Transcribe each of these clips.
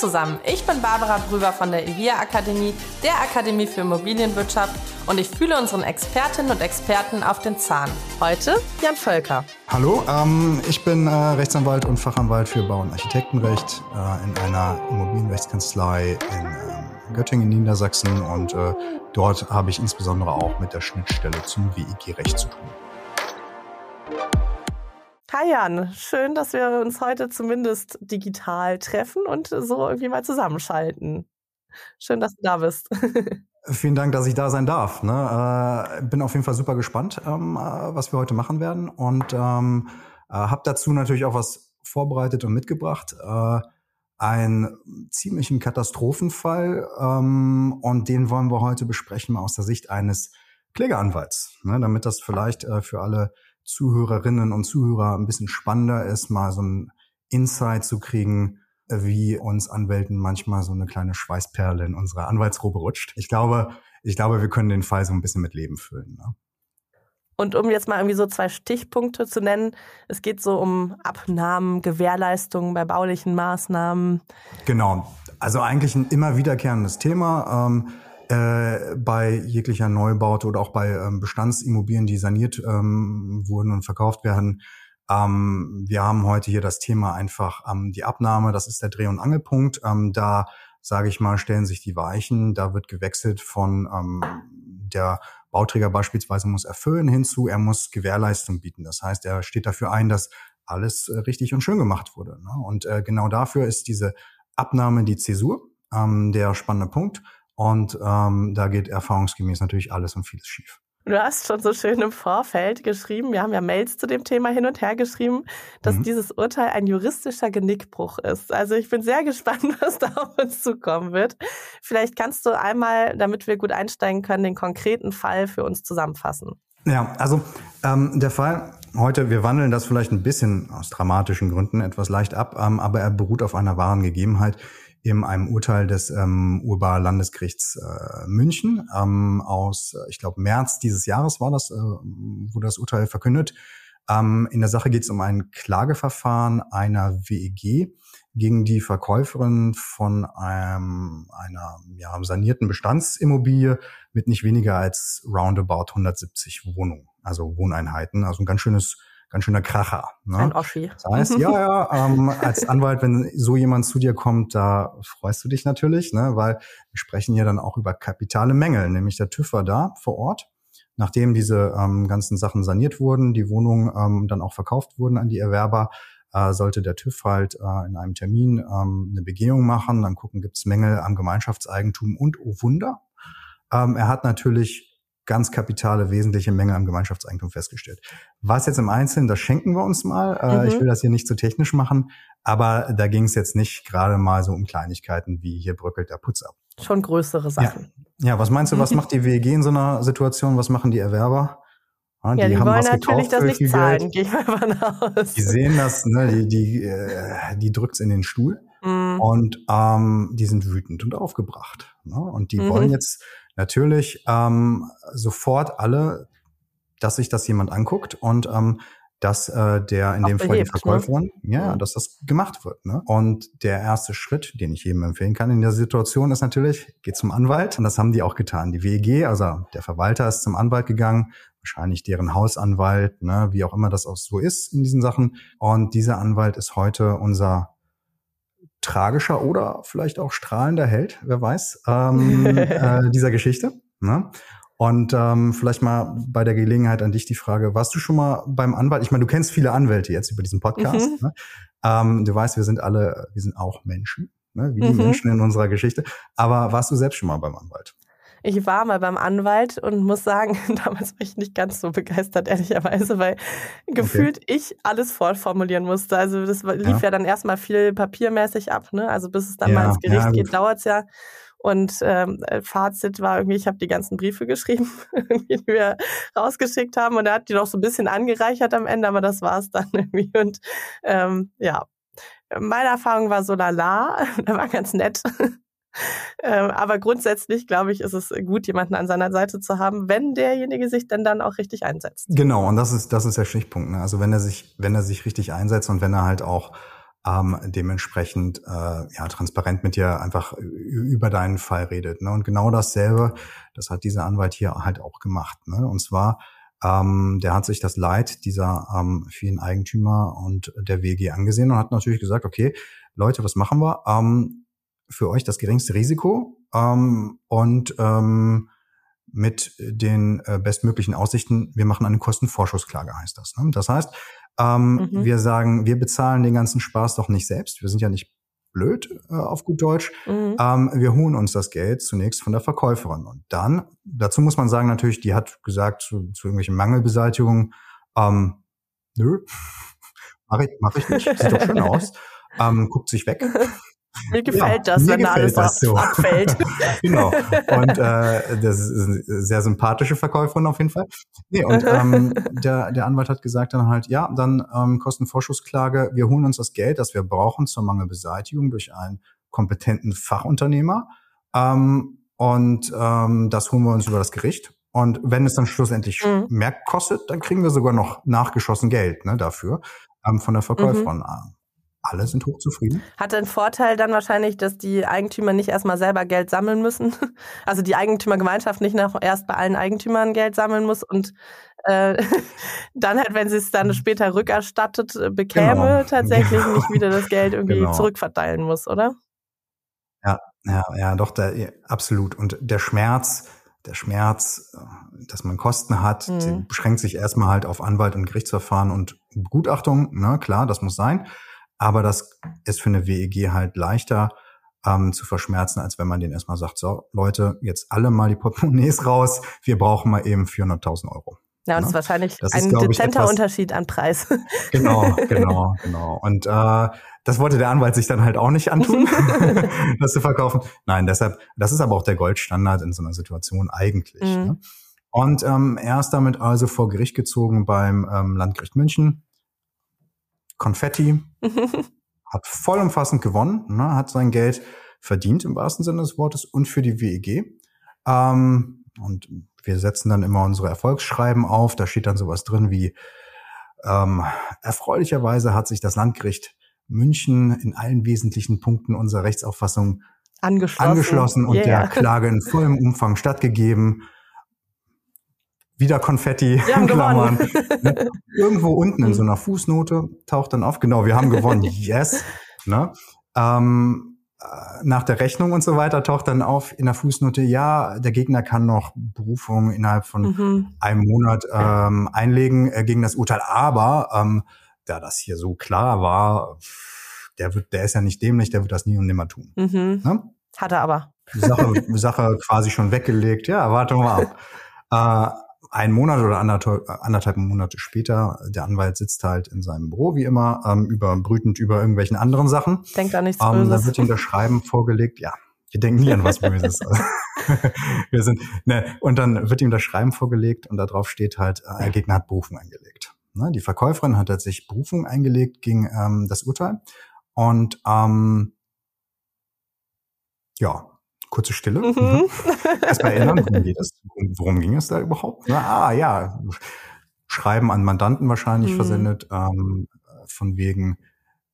Zusammen, ich bin Barbara Brüber von der IVIA Akademie, der Akademie für Immobilienwirtschaft und ich fühle unseren Expertinnen und Experten auf den Zahn. Heute Jan Völker. Hallo, ähm, ich bin äh, Rechtsanwalt und Fachanwalt für Bau- und Architektenrecht äh, in einer Immobilienrechtskanzlei in ähm, Göttingen, Niedersachsen und äh, dort habe ich insbesondere auch mit der Schnittstelle zum WIG-Recht zu tun. Hi Jan, schön, dass wir uns heute zumindest digital treffen und so irgendwie mal zusammenschalten. Schön, dass du da bist. Vielen Dank, dass ich da sein darf. Ne? Äh, bin auf jeden Fall super gespannt, ähm, äh, was wir heute machen werden und ähm, äh, habe dazu natürlich auch was vorbereitet und mitgebracht. Äh, einen ziemlichen Katastrophenfall ähm, und den wollen wir heute besprechen aus der Sicht eines Klägeranwalts, ne? damit das vielleicht äh, für alle Zuhörerinnen und Zuhörer ein bisschen spannender ist, mal so ein Insight zu kriegen, wie uns Anwälten manchmal so eine kleine Schweißperle in unsere Anwaltsrobe rutscht. Ich glaube, ich glaube, wir können den Fall so ein bisschen mit Leben füllen. Ne? Und um jetzt mal irgendwie so zwei Stichpunkte zu nennen, es geht so um Abnahmen, Gewährleistungen bei baulichen Maßnahmen. Genau. Also eigentlich ein immer wiederkehrendes Thema. Ähm, äh, bei jeglicher Neubaute oder auch bei ähm, Bestandsimmobilien, die saniert ähm, wurden und verkauft werden. Ähm, wir haben heute hier das Thema einfach ähm, die Abnahme, das ist der Dreh- und Angelpunkt. Ähm, da, sage ich mal, stellen sich die Weichen, da wird gewechselt von ähm, der Bauträger beispielsweise muss erfüllen hinzu, er muss Gewährleistung bieten. Das heißt, er steht dafür ein, dass alles äh, richtig und schön gemacht wurde. Ne? Und äh, genau dafür ist diese Abnahme die Zäsur ähm, der spannende Punkt. Und ähm, da geht erfahrungsgemäß natürlich alles und vieles schief. Du hast schon so schön im Vorfeld geschrieben, wir haben ja Mails zu dem Thema hin und her geschrieben, dass mhm. dieses Urteil ein juristischer Genickbruch ist. Also ich bin sehr gespannt, was da auf uns zukommen wird. Vielleicht kannst du einmal, damit wir gut einsteigen können, den konkreten Fall für uns zusammenfassen. Ja, also ähm, der Fall heute, wir wandeln das vielleicht ein bisschen aus dramatischen Gründen etwas leicht ab, ähm, aber er beruht auf einer wahren Gegebenheit, in einem Urteil des ähm, Urbar-Landesgerichts äh, München ähm, aus, ich glaube, März dieses Jahres war das, äh, wurde das Urteil verkündet. Ähm, in der Sache geht es um ein Klageverfahren einer WEG gegen die Verkäuferin von einem, einer ja, sanierten Bestandsimmobilie mit nicht weniger als roundabout 170 Wohnungen, also Wohneinheiten, also ein ganz schönes ganz schöner Kracher. Ne? Ein Oschi. Das heißt, ja, ja, ähm, als Anwalt, wenn so jemand zu dir kommt, da freust du dich natürlich, ne? weil wir sprechen ja dann auch über kapitale Mängel, nämlich der TÜV war da vor Ort, nachdem diese ähm, ganzen Sachen saniert wurden, die Wohnungen ähm, dann auch verkauft wurden an die Erwerber, äh, sollte der TÜV halt äh, in einem Termin ähm, eine Begehung machen, dann gucken, gibt's Mängel am Gemeinschaftseigentum und, oh Wunder, ähm, er hat natürlich ganz kapitale, wesentliche Menge am Gemeinschaftseigentum festgestellt. Was jetzt im Einzelnen, das schenken wir uns mal. Äh, mhm. Ich will das hier nicht zu technisch machen, aber da ging es jetzt nicht gerade mal so um Kleinigkeiten wie hier bröckelt der Putz ab. Schon größere Sachen. Ja, ja was meinst du, was macht die WEG in so einer Situation? Was machen die Erwerber? Ja, die, ja, die haben wollen natürlich das nicht zahlen, gehe ich mal von aus. Die sehen das, ne, die, die, äh, die drückt's in den Stuhl mm. und ähm, die sind wütend und aufgebracht. Ne? Und die mhm. wollen jetzt natürlich ähm, sofort alle, dass sich das jemand anguckt und ähm, dass äh, der in Auch dem Fall die ne? Verkäuferin, ne? ja, dass das gemacht wird. Ne? Und der erste Schritt, den ich jedem empfehlen kann in der Situation, ist natürlich, geht zum Anwalt. Und das haben die auch getan. Die WEG, also der Verwalter ist zum Anwalt gegangen, wahrscheinlich deren Hausanwalt, ne, wie auch immer das auch so ist in diesen Sachen. Und dieser Anwalt ist heute unser tragischer oder vielleicht auch strahlender Held, wer weiß, ähm, äh, dieser Geschichte. Ne? Und ähm, vielleicht mal bei der Gelegenheit an dich die Frage, warst du schon mal beim Anwalt? Ich meine, du kennst viele Anwälte jetzt über diesen Podcast. Mhm. Ne? Ähm, du weißt, wir sind alle, wir sind auch Menschen, ne? wie die mhm. Menschen in unserer Geschichte. Aber warst du selbst schon mal beim Anwalt? Ich war mal beim Anwalt und muss sagen, damals war ich nicht ganz so begeistert, ehrlicherweise, weil gefühlt okay. ich alles vorformulieren musste. Also das lief ja, ja dann erstmal viel papiermäßig ab, ne? Also bis es dann ja, mal ins Gericht ja, geht, dauert's ja. Und ähm, Fazit war irgendwie, ich habe die ganzen Briefe geschrieben, die wir rausgeschickt haben. Und er hat die noch so ein bisschen angereichert am Ende, aber das war es dann irgendwie. Und ähm, ja, meine Erfahrung war so lala, der war ganz nett. Ähm, aber grundsätzlich, glaube ich, ist es gut, jemanden an seiner Seite zu haben, wenn derjenige sich denn dann auch richtig einsetzt. Genau, und das ist, das ist der Stichpunkt. Ne? Also wenn er sich, wenn er sich richtig einsetzt und wenn er halt auch ähm, dementsprechend äh, ja transparent mit dir einfach über deinen Fall redet. Ne? Und genau dasselbe, das hat dieser Anwalt hier halt auch gemacht. Ne? Und zwar ähm, der hat sich das Leid dieser ähm, vielen Eigentümer und der WG angesehen und hat natürlich gesagt, okay, Leute, was machen wir? Ähm, für euch das geringste Risiko ähm, und ähm, mit den äh, bestmöglichen Aussichten, wir machen eine Kostenvorschussklage, heißt das. Ne? Das heißt, ähm, mhm. wir sagen, wir bezahlen den ganzen Spaß doch nicht selbst. Wir sind ja nicht blöd äh, auf gut Deutsch. Mhm. Ähm, wir holen uns das Geld zunächst von der Verkäuferin. Und dann, dazu muss man sagen, natürlich, die hat gesagt zu, zu irgendwelchen Mangelbeseitigungen, ähm, nö, mache ich, mach ich nicht, sieht doch schön aus, ähm, guckt sich weg. Mir gefällt ja, das, wenn da alles das so. abfällt. genau. Und äh, das ist eine sehr sympathische Verkäuferin auf jeden Fall. Nee, und ähm, der, der Anwalt hat gesagt dann halt, ja, dann ähm, Kostenvorschussklage, wir holen uns das Geld, das wir brauchen zur Mangelbeseitigung durch einen kompetenten Fachunternehmer. Ähm, und ähm, das holen wir uns über das Gericht. Und wenn es dann schlussendlich mhm. mehr kostet, dann kriegen wir sogar noch nachgeschossen Geld ne, dafür ähm, von der Verkäuferin. Mhm alle sind hochzufrieden. Hat den Vorteil dann wahrscheinlich, dass die Eigentümer nicht erstmal selber Geld sammeln müssen. Also die Eigentümergemeinschaft nicht noch erst bei allen Eigentümern Geld sammeln muss und äh, dann halt, wenn sie es dann mhm. später rückerstattet äh, bekäme, genau. tatsächlich genau. nicht wieder das Geld irgendwie genau. zurückverteilen muss, oder? Ja, ja, ja, doch, da, ja, absolut. Und der Schmerz, der Schmerz, äh, dass man Kosten hat, mhm. beschränkt sich erstmal halt auf Anwalt und Gerichtsverfahren und Begutachtung. Ne, klar, das muss sein. Aber das ist für eine WEG halt leichter ähm, zu verschmerzen, als wenn man denen erstmal sagt, so Leute, jetzt alle mal die Portemonnaies raus, wir brauchen mal eben 400.000 Euro. Ja, und das ist wahrscheinlich das ein ist, dezenter etwas, Unterschied an Preis. Genau, genau, genau. Und äh, das wollte der Anwalt sich dann halt auch nicht antun, das zu verkaufen. Nein, deshalb, das ist aber auch der Goldstandard in so einer Situation eigentlich. Mhm. Ne? Und ähm, er ist damit also vor Gericht gezogen beim ähm, Landgericht München Konfetti, hat vollumfassend gewonnen, ne, hat sein Geld verdient im wahrsten Sinne des Wortes und für die WEG. Ähm, und wir setzen dann immer unsere Erfolgsschreiben auf. Da steht dann sowas drin wie ähm, erfreulicherweise hat sich das Landgericht München in allen wesentlichen Punkten unserer Rechtsauffassung angeschlossen, angeschlossen und yeah. der Klage in vollem Umfang stattgegeben wieder Konfetti in Klammern. Ne? Irgendwo unten in so einer Fußnote taucht dann auf, genau, wir haben gewonnen, yes. Ne? Ähm, äh, nach der Rechnung und so weiter taucht dann auf in der Fußnote, ja, der Gegner kann noch Berufung innerhalb von mhm. einem Monat ähm, einlegen äh, gegen das Urteil, aber ähm, da das hier so klar war, der wird, der ist ja nicht dämlich, der wird das nie und nimmer tun. Mhm. Ne? Hat er aber. Die Sache, Sache quasi schon weggelegt. Ja, warten wir mal ab. Äh, ein Monat oder anderthalb, anderthalb Monate später, der Anwalt sitzt halt in seinem Büro, wie immer, ähm, über, brütend über irgendwelchen anderen Sachen. Denkt an nichts ähm, Böses. Dann wird ihm das Schreiben vorgelegt, ja, wir denken nie an was Böses. wir sind, ne, und dann wird ihm das Schreiben vorgelegt und da drauf steht halt, äh, der Gegner hat Berufung eingelegt. Ne, die Verkäuferin hat tatsächlich Berufung eingelegt gegen ähm, das Urteil und ähm, ja, kurze Stille. Mhm. mhm. Erstmal erinnern, worum, geht es, worum ging es da überhaupt? Na, ah, ja, Schreiben an Mandanten wahrscheinlich mhm. versendet, ähm, von wegen,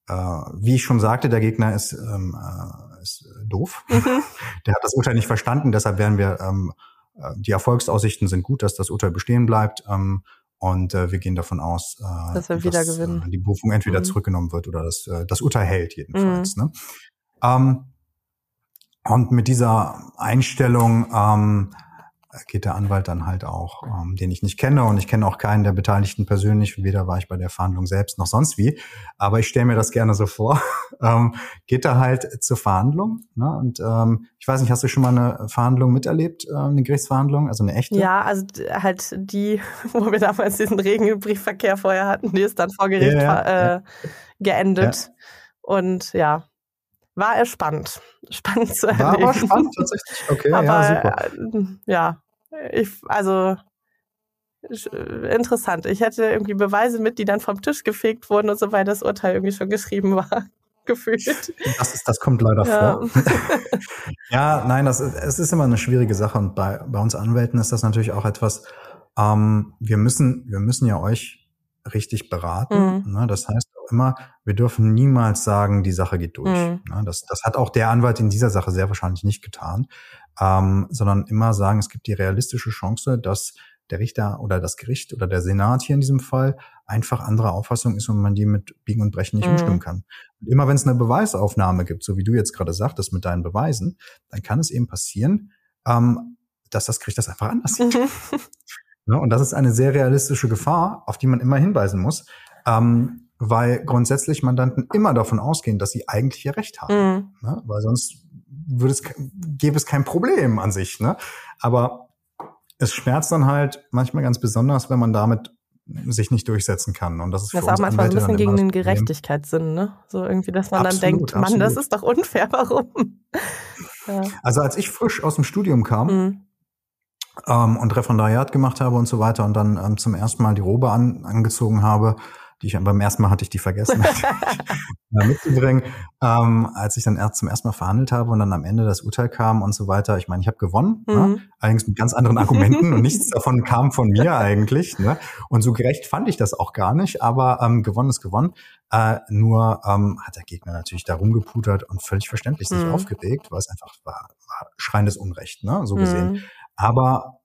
äh, wie ich schon sagte, der Gegner ist, ähm, äh, ist doof. Mhm. Der hat das Urteil nicht verstanden, deshalb werden wir, ähm, äh, die Erfolgsaussichten sind gut, dass das Urteil bestehen bleibt. Ähm, und äh, wir gehen davon aus, äh, dass wir wieder dass, gewinnen. Äh, die Berufung entweder mhm. zurückgenommen wird oder das, äh, das Urteil hält jedenfalls. Mhm. Ne? Ähm, und mit dieser Einstellung ähm, geht der Anwalt dann halt auch, ähm, den ich nicht kenne. Und ich kenne auch keinen der Beteiligten persönlich, weder war ich bei der Verhandlung selbst noch sonst wie, aber ich stelle mir das gerne so vor, ähm, geht da halt zur Verhandlung ne? und ähm, ich weiß nicht, hast du schon mal eine Verhandlung miterlebt, äh, eine Gerichtsverhandlung, also eine echte? Ja, also halt die, wo wir damals diesen regen Briefverkehr vorher hatten, die ist dann vor Gericht ja, ja, äh, geendet. Ja. und ja, war er spannend. Spannend zu erleben. War aber spannend tatsächlich. Okay, aber, ja, super. Äh, ja, ich, also äh, interessant. Ich hätte irgendwie Beweise mit, die dann vom Tisch gefegt wurden und so, weil das Urteil irgendwie schon geschrieben war. Gefühlt. Das, ist, das kommt leider ja. vor. ja, nein, das ist, es ist immer eine schwierige Sache und bei, bei uns Anwälten ist das natürlich auch etwas, ähm, wir müssen, wir müssen ja euch richtig beraten. Mhm. Ne? Das heißt immer, wir dürfen niemals sagen, die Sache geht durch. Mhm. Ne? Das, das hat auch der Anwalt in dieser Sache sehr wahrscheinlich nicht getan, ähm, sondern immer sagen, es gibt die realistische Chance, dass der Richter oder das Gericht oder der Senat hier in diesem Fall einfach anderer Auffassung ist und man die mit Biegen und Brechen nicht mhm. umstimmen kann. Und immer wenn es eine Beweisaufnahme gibt, so wie du jetzt gerade sagtest mit deinen Beweisen, dann kann es eben passieren, ähm, dass das Gericht das einfach anders sieht. Mhm. Ne? Und das ist eine sehr realistische Gefahr, auf die man immer hinweisen muss, ähm, weil grundsätzlich Mandanten immer davon ausgehen, dass sie eigentlich ihr Recht haben. Mhm. Ne? Weil sonst würde es, gäbe es kein Problem an sich. Ne? Aber es schmerzt dann halt manchmal ganz besonders, wenn man damit sich nicht durchsetzen kann. Und das ist das ist auch manchmal ein bisschen gegen den Gerechtigkeitssinn, ne? So irgendwie, dass man absolut, dann denkt, Mann, absolut. das ist doch unfair, warum? ja. Also als ich frisch aus dem Studium kam, mhm ähm, und Referendariat gemacht habe und so weiter und dann ähm, zum ersten Mal die Robe an, angezogen habe, die ich beim ersten Mal hatte ich die vergessen mitzubringen, ähm, als ich dann erst zum ersten Mal verhandelt habe und dann am Ende das Urteil kam und so weiter. Ich meine, ich habe gewonnen, ne? mhm. ne? allerdings mit ganz anderen Argumenten und nichts davon kam von mir eigentlich. Ne? Und so gerecht fand ich das auch gar nicht, aber ähm, gewonnen ist gewonnen. Äh, nur ähm, hat der Gegner natürlich da rumgeputert und völlig verständlich sich mhm. aufgeregt, weil es einfach war, war schreiendes Unrecht, ne? so gesehen. Mhm. Aber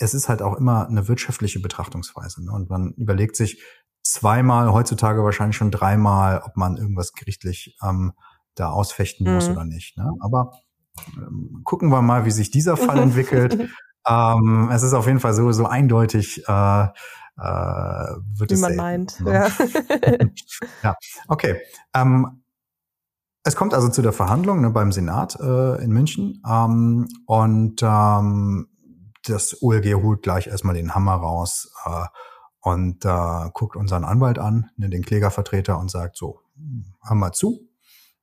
es ist halt auch immer eine wirtschaftliche Betrachtungsweise. Ne? Und man überlegt sich zweimal, heutzutage wahrscheinlich schon dreimal, ob man irgendwas gerichtlich ähm, da ausfechten mhm. muss oder nicht. Ne? Aber ähm, gucken wir mal, wie sich dieser Fall entwickelt. ähm, es ist auf jeden Fall so, so eindeutig, äh, äh, wird wie es man selten, meint. Ne? Ja. ja, okay. Ähm, es kommt also zu der Verhandlung ne, beim Senat äh, in München ähm, und ähm, das OLG holt gleich erstmal den Hammer raus äh, und äh, guckt unseren Anwalt an, ne, den Klägervertreter und sagt so, hör mal zu,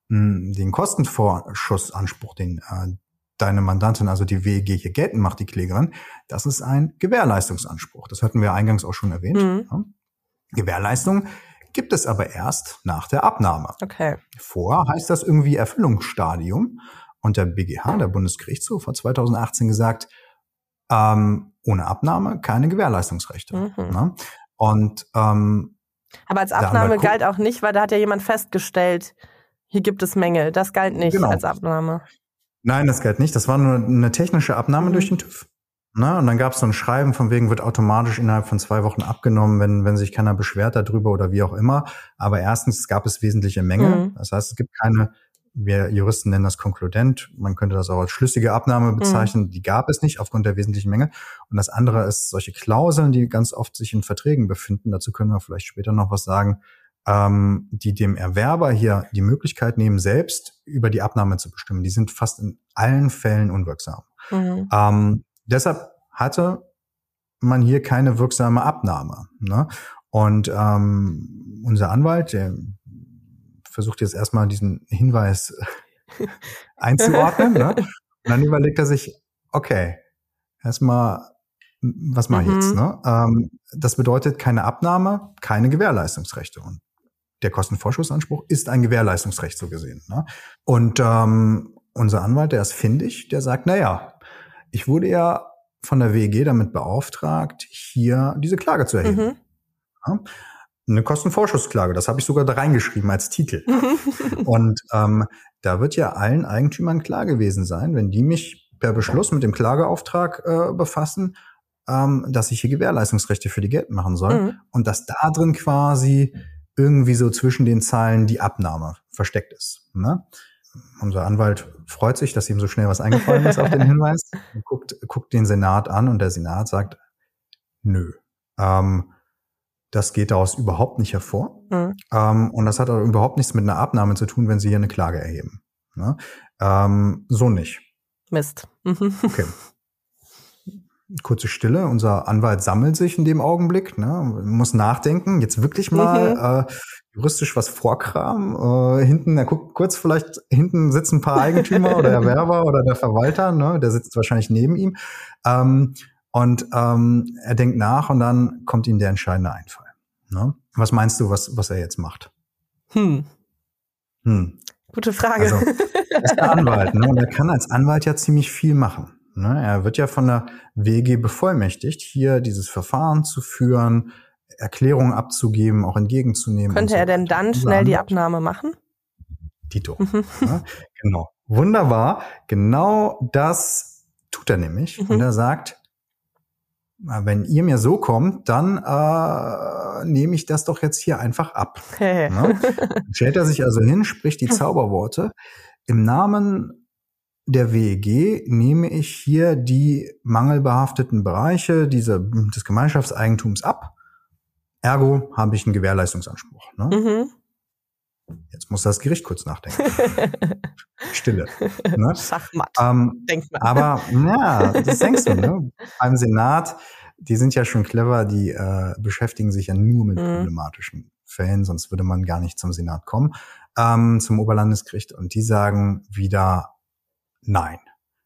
hm, den Kostenvorschussanspruch, den äh, deine Mandantin, also die WEG hier geltend macht, die Klägerin, das ist ein Gewährleistungsanspruch. Das hatten wir eingangs auch schon erwähnt. Mhm. Ja. Gewährleistung gibt es aber erst nach der Abnahme. Okay. Vor heißt das irgendwie Erfüllungsstadium. Und der BGH, der Bundesgerichtshof, hat 2018 gesagt, ähm, ohne Abnahme keine Gewährleistungsrechte. Mhm. Ne? Und ähm, aber als Abnahme galt auch nicht, weil da hat ja jemand festgestellt, hier gibt es Mängel. Das galt nicht genau. als Abnahme. Nein, das galt nicht. Das war nur eine technische Abnahme mhm. durch den TÜV. Na, ne? und dann gab es so ein Schreiben, von wegen wird automatisch innerhalb von zwei Wochen abgenommen, wenn, wenn sich keiner beschwert darüber oder wie auch immer. Aber erstens gab es wesentliche Mängel. Mhm. Das heißt, es gibt keine, wir Juristen nennen das konkludent, man könnte das auch als schlüssige Abnahme mhm. bezeichnen, mhm. die gab es nicht aufgrund der wesentlichen Mängel. Und das andere ist solche Klauseln, die ganz oft sich in Verträgen befinden, dazu können wir vielleicht später noch was sagen, ähm, die dem Erwerber hier die Möglichkeit nehmen, selbst über die Abnahme zu bestimmen. Die sind fast in allen Fällen unwirksam. Mhm. Ähm, Deshalb hatte man hier keine wirksame Abnahme. Ne? Und ähm, unser Anwalt, der versucht jetzt erstmal diesen Hinweis einzuordnen. ne? Und dann überlegt er sich, okay, erstmal, was mache ich mhm. jetzt? Ne? Ähm, das bedeutet keine Abnahme, keine Gewährleistungsrechte. Und der Kostenvorschussanspruch ist ein Gewährleistungsrecht so gesehen. Ne? Und ähm, unser Anwalt, der ist findig, der sagt, na ja, ich wurde ja von der WEG damit beauftragt, hier diese Klage zu erheben. Mhm. Ja, eine Kostenvorschussklage, das habe ich sogar da reingeschrieben als Titel. Und ähm, da wird ja allen Eigentümern klar gewesen sein, wenn die mich per Beschluss mit dem Klageauftrag äh, befassen, ähm, dass ich hier Gewährleistungsrechte für die geltend machen soll mhm. und dass da drin quasi irgendwie so zwischen den Zeilen die Abnahme versteckt ist. Ne? unser Anwalt freut sich, dass ihm so schnell was eingefallen ist auf den Hinweis, guckt, guckt den Senat an und der Senat sagt, nö, ähm, das geht daraus überhaupt nicht hervor. Mhm. Ähm, und das hat auch überhaupt nichts mit einer Abnahme zu tun, wenn Sie hier eine Klage erheben. Ne? Ähm, so nicht. Mist. Mhm. Okay. kurze Stille. Unser Anwalt sammelt sich in dem Augenblick, ne, muss nachdenken, jetzt wirklich mal mhm. äh, juristisch was vorkramen. Äh, hinten, er guckt kurz vielleicht, hinten sitzen ein paar Eigentümer oder Erwerber oder der Verwalter, ne, der sitzt wahrscheinlich neben ihm. Ähm, und ähm, er denkt nach und dann kommt ihm der entscheidende Einfall. Ne? Was meinst du, was, was er jetzt macht? Hm. Hm. Gute Frage. Also, er ist der Anwalt, ne? Und er kann als Anwalt ja ziemlich viel machen. Ne? Er wird ja von der WG bevollmächtigt, hier dieses Verfahren zu führen, Erklärungen abzugeben, auch entgegenzunehmen. Könnte so. er denn dann schnell die Abnahme machen? Dito. Mhm. Ja, genau. Wunderbar. Genau das tut er nämlich. Mhm. Und er sagt, wenn ihr mir so kommt, dann äh, nehme ich das doch jetzt hier einfach ab. ne? Stellt er sich also hin, spricht die Zauberworte. Im Namen der WEG nehme ich hier die mangelbehafteten Bereiche diese, des Gemeinschaftseigentums ab. Ergo habe ich einen Gewährleistungsanspruch. Ne? Mhm. Jetzt muss das Gericht kurz nachdenken. Stille. Ne? Schachmatt. Ähm, Denkt man. Aber ja, das denkst du. Ne? Beim Senat, die sind ja schon clever, die äh, beschäftigen sich ja nur mit mhm. problematischen Fällen, sonst würde man gar nicht zum Senat kommen, ähm, zum Oberlandesgericht. Und die sagen wieder, Nein.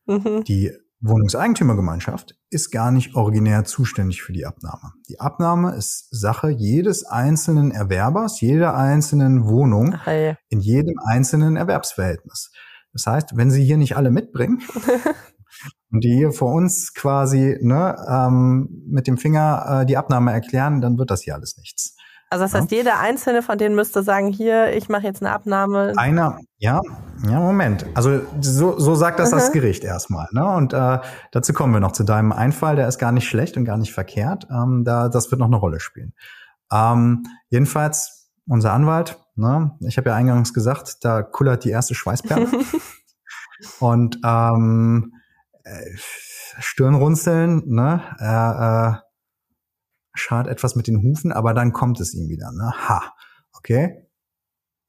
Mhm. Die Wohnungseigentümergemeinschaft ist gar nicht originär zuständig für die Abnahme. Die Abnahme ist Sache jedes einzelnen Erwerbers, jeder einzelnen Wohnung, Ach, ja. in jedem einzelnen Erwerbsverhältnis. Das heißt, wenn Sie hier nicht alle mitbringen und die hier vor uns quasi ne, ähm, mit dem Finger äh, die Abnahme erklären, dann wird das hier alles nichts. Also das heißt, ja. jeder einzelne von denen müsste sagen, hier, ich mache jetzt eine Abnahme. Einer, ja, ja, Moment. Also so, so sagt das -huh. das Gericht erstmal. Ne? Und äh, dazu kommen wir noch zu deinem Einfall, der ist gar nicht schlecht und gar nicht verkehrt. Ähm, da, das wird noch eine Rolle spielen. Ähm, jedenfalls, unser Anwalt, ne? ich habe ja eingangs gesagt, da kullert die erste Schweißperle. und ähm, äh, Stirnrunzeln, ne? Äh, äh, schart etwas mit den Hufen, aber dann kommt es ihm wieder. Ne? Ha, okay.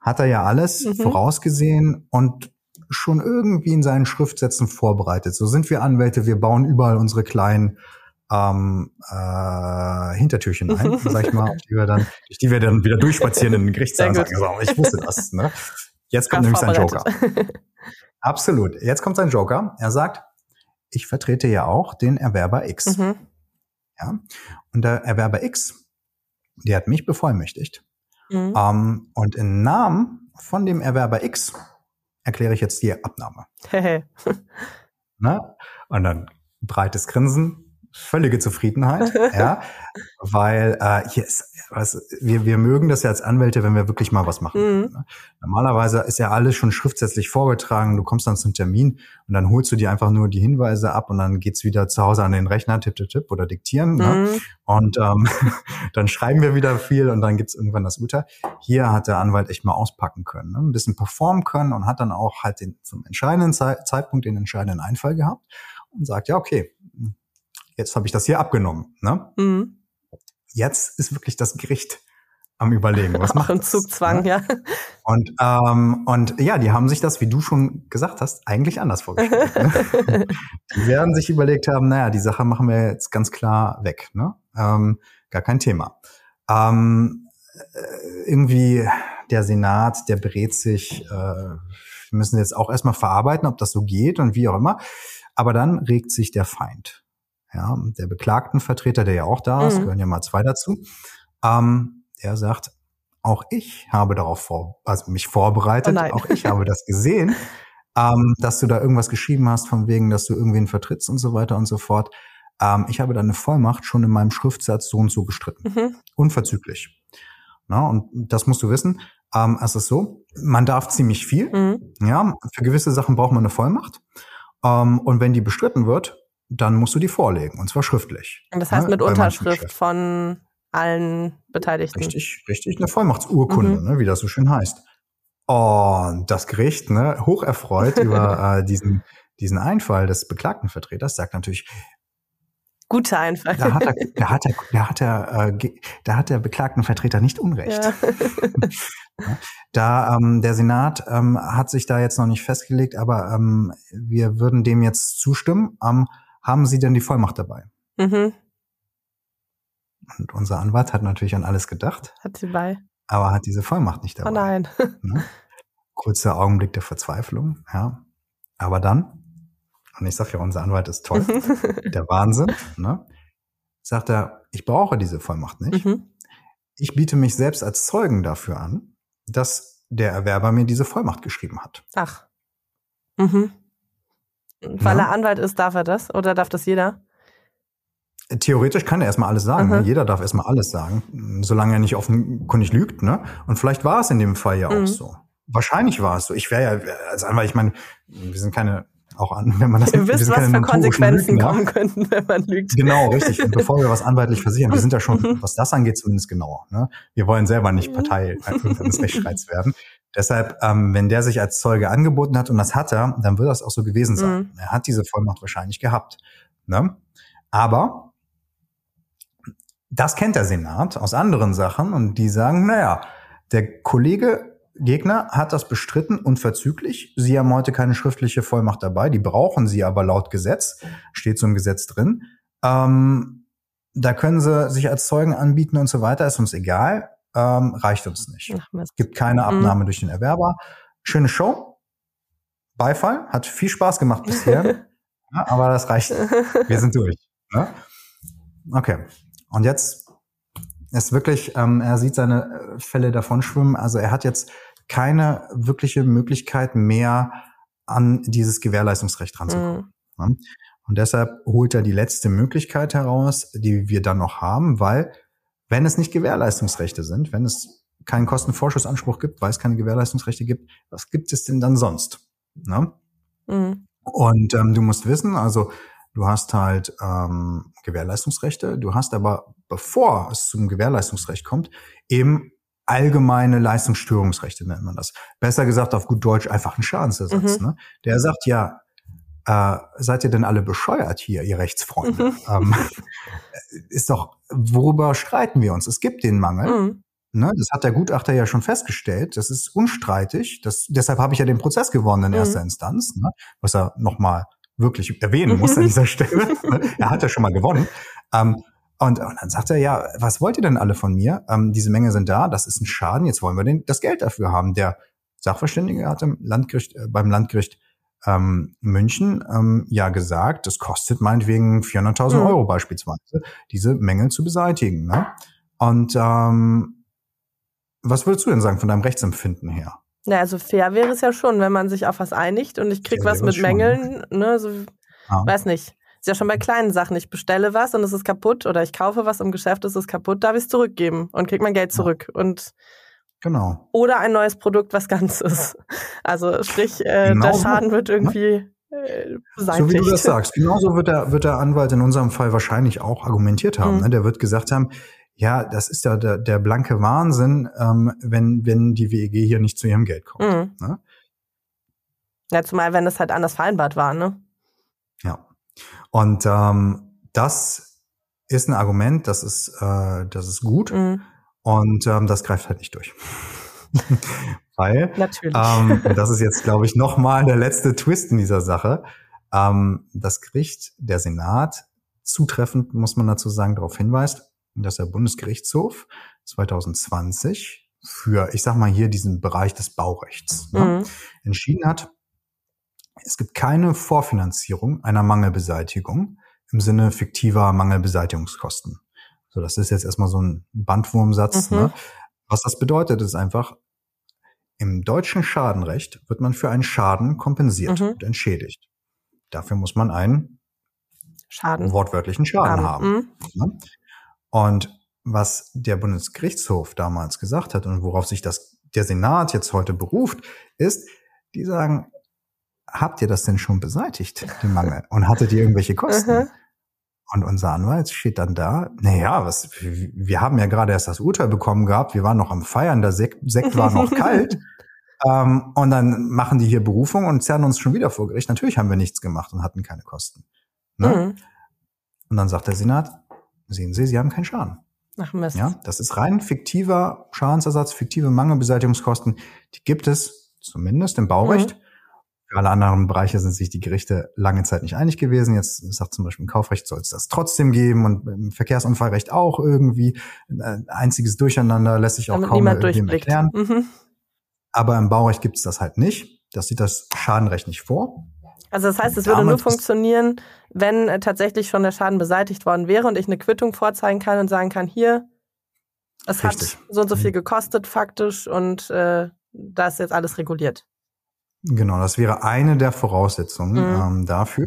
Hat er ja alles mhm. vorausgesehen und schon irgendwie in seinen Schriftsätzen vorbereitet. So sind wir Anwälte, wir bauen überall unsere kleinen ähm, äh, Hintertürchen ein, sag ich mal, die wir dann, durch die wir dann wieder durchspazieren in den Gerichtssaal sagen. So, ich wusste das. Ne? Jetzt kommt nämlich sein Joker. Absolut. Jetzt kommt sein Joker. Er sagt, ich vertrete ja auch den Erwerber X. Mhm. Ja? Und der Erwerber X, der hat mich bevollmächtigt. Mhm. Ähm, und im Namen von dem Erwerber X erkläre ich jetzt die Abnahme. Na? Und dann breites Grinsen, völlige Zufriedenheit, ja, weil äh, hier ist, was, wir, wir mögen das ja als Anwälte, wenn wir wirklich mal was machen. Mhm. Ne? Normalerweise ist ja alles schon schriftsätzlich vorgetragen, du kommst dann zum Termin und dann holst du dir einfach nur die Hinweise ab und dann geht's wieder zu Hause an den Rechner, tipp, tipp, tipp oder diktieren. Ne? Mhm. Ne? Und ähm, dann schreiben wir wieder viel und dann gibt's irgendwann das Urteil. Hier hat der Anwalt echt mal auspacken können, ne? ein bisschen performen können und hat dann auch halt den, zum entscheidenden Ze Zeitpunkt den entscheidenden Einfall gehabt und sagt, ja, okay, jetzt habe ich das hier abgenommen. Ne? Mhm. Jetzt ist wirklich das Gericht am Überlegen. Was macht Auch Zugzwang, ne? ja. Und, ähm, und ja, die haben sich das, wie du schon gesagt hast, eigentlich anders vorgestellt. ne? Die werden sich überlegt haben, naja, die Sache machen wir jetzt ganz klar weg. Ne? Ähm, gar kein Thema. Ähm, äh, irgendwie der Senat, der berät sich, äh, müssen jetzt auch erstmal verarbeiten, ob das so geht und wie auch immer. Aber dann regt sich der Feind ja, der Beklagtenvertreter, der ja auch da ist, mhm. gehören ja mal zwei dazu, ähm, der sagt, auch ich habe darauf vor, also mich vorbereitet, oh auch ich habe das gesehen, ähm, dass du da irgendwas geschrieben hast, von wegen, dass du irgendwen vertrittst und so weiter und so fort. Ähm, ich habe deine Vollmacht schon in meinem Schriftsatz so und so gestritten. Mhm. Unverzüglich. Na, und das musst du wissen. Ähm, es ist so, man darf ziemlich viel. Mhm. Ja, für gewisse Sachen braucht man eine Vollmacht. Ähm, und wenn die bestritten wird, dann musst du die vorlegen, und zwar schriftlich. Und das heißt ne, mit Unterschrift von allen Beteiligten. Richtig, richtig, eine Vollmachtsurkunde, mhm. ne, wie das so schön heißt. Und das Gericht, ne, hocherfreut über äh, diesen, diesen Einfall des Beklagtenvertreters, sagt natürlich, Guter Einfall. Da hat, er, da hat, er, da hat, er, äh, da hat der Beklagtenvertreter nicht Unrecht. Ja. da ähm, der Senat ähm, hat sich da jetzt noch nicht festgelegt, aber ähm, wir würden dem jetzt zustimmen. Ähm, haben Sie denn die Vollmacht dabei? Mhm. Und unser Anwalt hat natürlich an alles gedacht. Hat sie bei. Aber hat diese Vollmacht nicht dabei. Oh nein. Ne? Kurzer Augenblick der Verzweiflung, ja. Aber dann, und ich sage ja, unser Anwalt ist toll, der Wahnsinn, ne? sagt er, ich brauche diese Vollmacht nicht. Mhm. Ich biete mich selbst als Zeugen dafür an, dass der Erwerber mir diese Vollmacht geschrieben hat. Ach. Mhm. Weil ja. er Anwalt ist, darf er das? Oder darf das jeder? Theoretisch kann er erstmal alles sagen. Ne? Jeder darf erstmal alles sagen, solange er nicht offenkundig lügt. Ne? Und vielleicht war es in dem Fall ja auch mhm. so. Wahrscheinlich war es so. Ich wäre ja als Anwalt, ich meine, wir sind keine auch an, wenn man das Ihr wisst, was für Konsequenzen Lügen, kommen könnten, wenn man lügt. Genau, richtig. Und bevor wir was anwaltlich versichern, wir sind ja schon, mhm. was das angeht, zumindest genauer. Ne? Wir wollen selber nicht mhm. Partei eines Rechtsstreits werden. Deshalb, ähm, wenn der sich als Zeuge angeboten hat und das hat er, dann wird das auch so gewesen sein. Mhm. Er hat diese Vollmacht wahrscheinlich gehabt. Ne? Aber das kennt der Senat aus anderen Sachen und die sagen, naja, der Kollege Gegner hat das bestritten unverzüglich. Sie haben heute keine schriftliche Vollmacht dabei, die brauchen sie aber laut Gesetz, steht so im Gesetz drin. Ähm, da können sie sich als Zeugen anbieten und so weiter, ist uns egal, ähm, reicht uns nicht. Es gibt keine Abnahme mhm. durch den Erwerber. Schöne Show, Beifall, hat viel Spaß gemacht bisher, ja, aber das reicht. Wir sind durch. Ne? Okay, und jetzt ist wirklich, ähm, er sieht seine äh, Fälle davonschwimmen. Also er hat jetzt keine wirkliche Möglichkeit mehr an dieses Gewährleistungsrecht ranzukommen. Mhm. Und deshalb holt er die letzte Möglichkeit heraus, die wir dann noch haben, weil wenn es nicht Gewährleistungsrechte sind, wenn es keinen Kostenvorschussanspruch gibt, weil es keine Gewährleistungsrechte gibt, was gibt es denn dann sonst? Ne? Mhm. Und ähm, du musst wissen, also du hast halt ähm, Gewährleistungsrechte, du hast aber bevor es zum Gewährleistungsrecht kommt, eben allgemeine Leistungsstörungsrechte nennt man das. Besser gesagt auf gut Deutsch einfach ein Schadensersatz. Mhm. Ne? Der sagt ja, äh, seid ihr denn alle bescheuert hier, ihr Rechtsfreunde? Mhm. Ähm, ist doch, worüber streiten wir uns? Es gibt den Mangel. Mhm. Ne, das hat der Gutachter ja schon festgestellt. Das ist unstreitig. Das, deshalb habe ich ja den Prozess gewonnen in erster mhm. Instanz, ne, was er nochmal wirklich erwähnen muss an dieser Stelle. er hat ja schon mal gewonnen. Ähm, und, und dann sagt er, ja, was wollt ihr denn alle von mir? Ähm, diese Menge sind da, das ist ein Schaden, jetzt wollen wir den, das Geld dafür haben. Der Sachverständige hat im Landgericht, äh, beim Landgericht ähm, München ähm, ja gesagt, das kostet meinetwegen 400.000 mhm. Euro beispielsweise, diese Mängel zu beseitigen. Ne? Und ähm, was würdest du denn sagen von deinem Rechtsempfinden her? Ja, also fair wäre es ja schon, wenn man sich auf was einigt und ich krieg ja, was mit Mängeln, ne, so, ah. weiß nicht. Ist ja schon bei kleinen Sachen. Ich bestelle was und es ist kaputt oder ich kaufe was im Geschäft, es ist kaputt, darf ich es zurückgeben und krieg mein Geld zurück. Ja. Und Genau. Oder ein neues Produkt, was ganz ist. Also sprich, äh, genau der Schaden wird irgendwie äh, So wie du das sagst. Genauso wird der, wird der Anwalt in unserem Fall wahrscheinlich auch argumentiert haben. Mhm. Ne? Der wird gesagt haben, ja, das ist ja der, der blanke Wahnsinn, ähm, wenn, wenn die WEG hier nicht zu ihrem Geld kommt. Mhm. Ne? Ja, zumal wenn das halt anders vereinbart war, ne? Ja. Und ähm, das ist ein Argument, das ist, äh, das ist gut mhm. Und ähm, das greift halt nicht durch. Weil, Natürlich. Ähm, das ist jetzt, glaube ich, nochmal der letzte Twist in dieser Sache. Ähm, das Gericht, der Senat, zutreffend, muss man dazu sagen, darauf hinweist, dass der Bundesgerichtshof 2020 für, ich sag mal hier, diesen Bereich des Baurechts ne, mhm. entschieden hat, es gibt keine Vorfinanzierung einer Mangelbeseitigung im Sinne fiktiver Mangelbeseitigungskosten. So, das ist jetzt erstmal so ein Bandwurmsatz. Mhm. Ne? Was das bedeutet, ist einfach, im deutschen Schadenrecht wird man für einen Schaden kompensiert mhm. und entschädigt. Dafür muss man einen Schaden. wortwörtlichen Schaden haben. Mhm. Ne? Und was der Bundesgerichtshof damals gesagt hat und worauf sich das, der Senat jetzt heute beruft, ist, die sagen, habt ihr das denn schon beseitigt, den Mangel? Und hattet ihr irgendwelche Kosten? Und unser Anwalt steht dann da, naja, was, wir haben ja gerade erst das Urteil bekommen gehabt, wir waren noch am Feiern, der Sekt, Sekt war noch kalt. Ähm, und dann machen die hier Berufung und zerren uns schon wieder vor Gericht. Natürlich haben wir nichts gemacht und hatten keine Kosten. Ne? Mhm. Und dann sagt der Senat, sehen Sie, Sie haben keinen Schaden. Ach Mist. Ja, das ist rein fiktiver Schadensersatz, fiktive Mangelbeseitigungskosten. Die gibt es zumindest im Baurecht. Mhm alle anderen Bereiche sind sich die Gerichte lange Zeit nicht einig gewesen. Jetzt sagt zum Beispiel im Kaufrecht soll es das trotzdem geben und im Verkehrsunfallrecht auch irgendwie. Ein einziges Durcheinander lässt sich auch Damit kaum mehr erklären. Mhm. Aber im Baurecht gibt es das halt nicht. Das sieht das Schadenrecht nicht vor. Also das heißt, es würde nur funktionieren, wenn äh, tatsächlich schon der Schaden beseitigt worden wäre und ich eine Quittung vorzeigen kann und sagen kann, hier, es Richtig. hat so und so viel mhm. gekostet faktisch und äh, da ist jetzt alles reguliert. Genau, das wäre eine der Voraussetzungen mhm. ähm, dafür,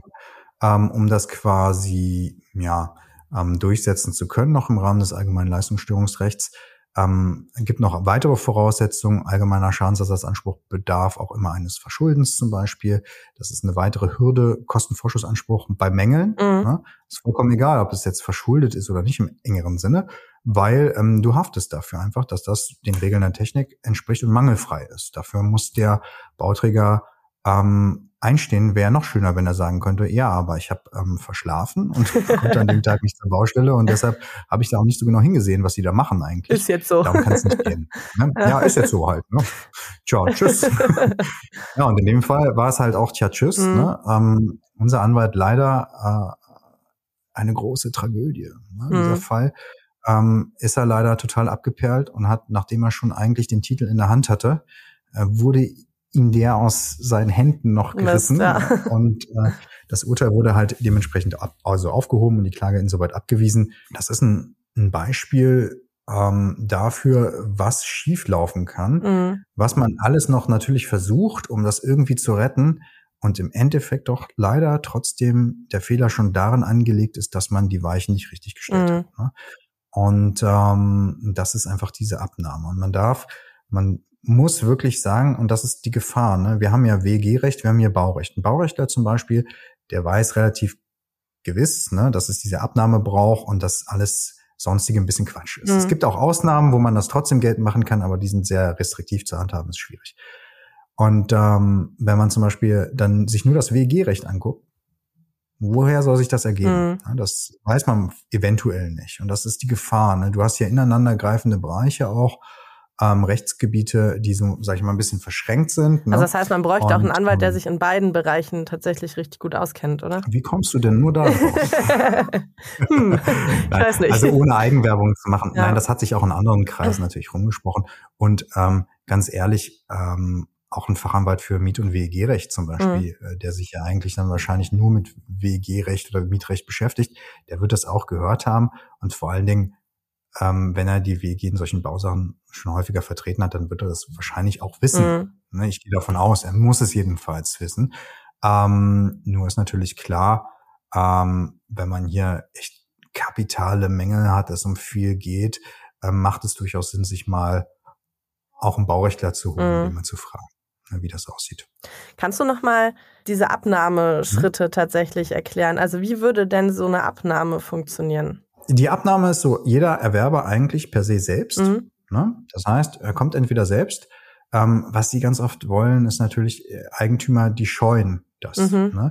ähm, um das quasi ja ähm, durchsetzen zu können, noch im Rahmen des allgemeinen Leistungsstörungsrechts. Ähm, gibt noch weitere Voraussetzungen. Allgemeiner Schadensersatzanspruch bedarf auch immer eines Verschuldens zum Beispiel. Das ist eine weitere Hürde. Kostenvorschussanspruch bei Mängeln. Mhm. Ne? Ist vollkommen egal, ob es jetzt verschuldet ist oder nicht im engeren Sinne, weil ähm, du haftest dafür einfach, dass das den Regeln der Technik entspricht und mangelfrei ist. Dafür muss der Bauträger ähm, einstehen, wäre noch schöner, wenn er sagen könnte, ja, aber ich habe ähm, verschlafen und konnte an dem Tag nicht zur Baustelle und deshalb habe ich da auch nicht so genau hingesehen, was die da machen eigentlich. Ist jetzt so. Darum kann es nicht gehen. Ne? Ja, ist jetzt so halt. Ne? Tja, tschüss. ja, und in dem Fall war es halt auch, tja, tschüss. Mhm. Ne? Ähm, unser Anwalt leider äh, eine große Tragödie. Ne? Mhm. Dieser Fall ähm, ist er leider total abgeperlt und hat, nachdem er schon eigentlich den Titel in der Hand hatte, äh, wurde ihm der aus seinen Händen noch gerissen. Mist, ja. Und äh, das Urteil wurde halt dementsprechend ab, also aufgehoben und die Klage insoweit abgewiesen. Das ist ein, ein Beispiel ähm, dafür, was schieflaufen kann, mhm. was man alles noch natürlich versucht, um das irgendwie zu retten. Und im Endeffekt doch leider trotzdem der Fehler schon darin angelegt ist, dass man die Weichen nicht richtig gestellt mhm. hat. Ne? Und ähm, das ist einfach diese Abnahme. Und man darf, man muss wirklich sagen, und das ist die Gefahr, ne? wir haben ja WG-Recht, wir haben hier Baurecht. Ein Baurechtler zum Beispiel, der weiß relativ gewiss, ne, dass es diese Abnahme braucht und dass alles sonstige ein bisschen Quatsch ist. Mhm. Es gibt auch Ausnahmen, wo man das trotzdem Geld machen kann, aber die sind sehr restriktiv zu handhaben, ist schwierig. Und ähm, wenn man zum Beispiel dann sich nur das WG-Recht anguckt, woher soll sich das ergeben? Mhm. Das weiß man eventuell nicht. Und das ist die Gefahr. Ne? Du hast ja ineinandergreifende Bereiche auch ähm, Rechtsgebiete, die so, sag ich mal, ein bisschen verschränkt sind. Ne? Also das heißt, man bräuchte Und, auch einen Anwalt, der ähm, sich in beiden Bereichen tatsächlich richtig gut auskennt, oder? Wie kommst du denn nur da drauf? hm, ich weiß nicht. Also ohne Eigenwerbung zu machen. Ja. Nein, das hat sich auch in anderen Kreisen natürlich rumgesprochen. Und ähm, ganz ehrlich, ähm, auch ein Fachanwalt für Miet- und WEG-Recht zum Beispiel, mhm. der sich ja eigentlich dann wahrscheinlich nur mit WEG-Recht oder Mietrecht beschäftigt, der wird das auch gehört haben. Und vor allen Dingen ähm, wenn er die WG in solchen Bausachen schon häufiger vertreten hat, dann wird er das wahrscheinlich auch wissen. Mhm. Ne, ich gehe davon aus, er muss es jedenfalls wissen. Ähm, nur ist natürlich klar, ähm, wenn man hier echt kapitale Mängel hat, es um viel geht, ähm, macht es durchaus Sinn, sich mal auch einen Baurechtler zu holen, mhm. mal zu fragen, ne, wie das aussieht. Kannst du noch mal diese Abnahmeschritte mhm. tatsächlich erklären? Also wie würde denn so eine Abnahme funktionieren? Die Abnahme ist so jeder Erwerber eigentlich per se selbst. Mhm. Ne? Das heißt, er kommt entweder selbst. Ähm, was sie ganz oft wollen, ist natürlich äh, Eigentümer, die scheuen das. Mhm. Ne?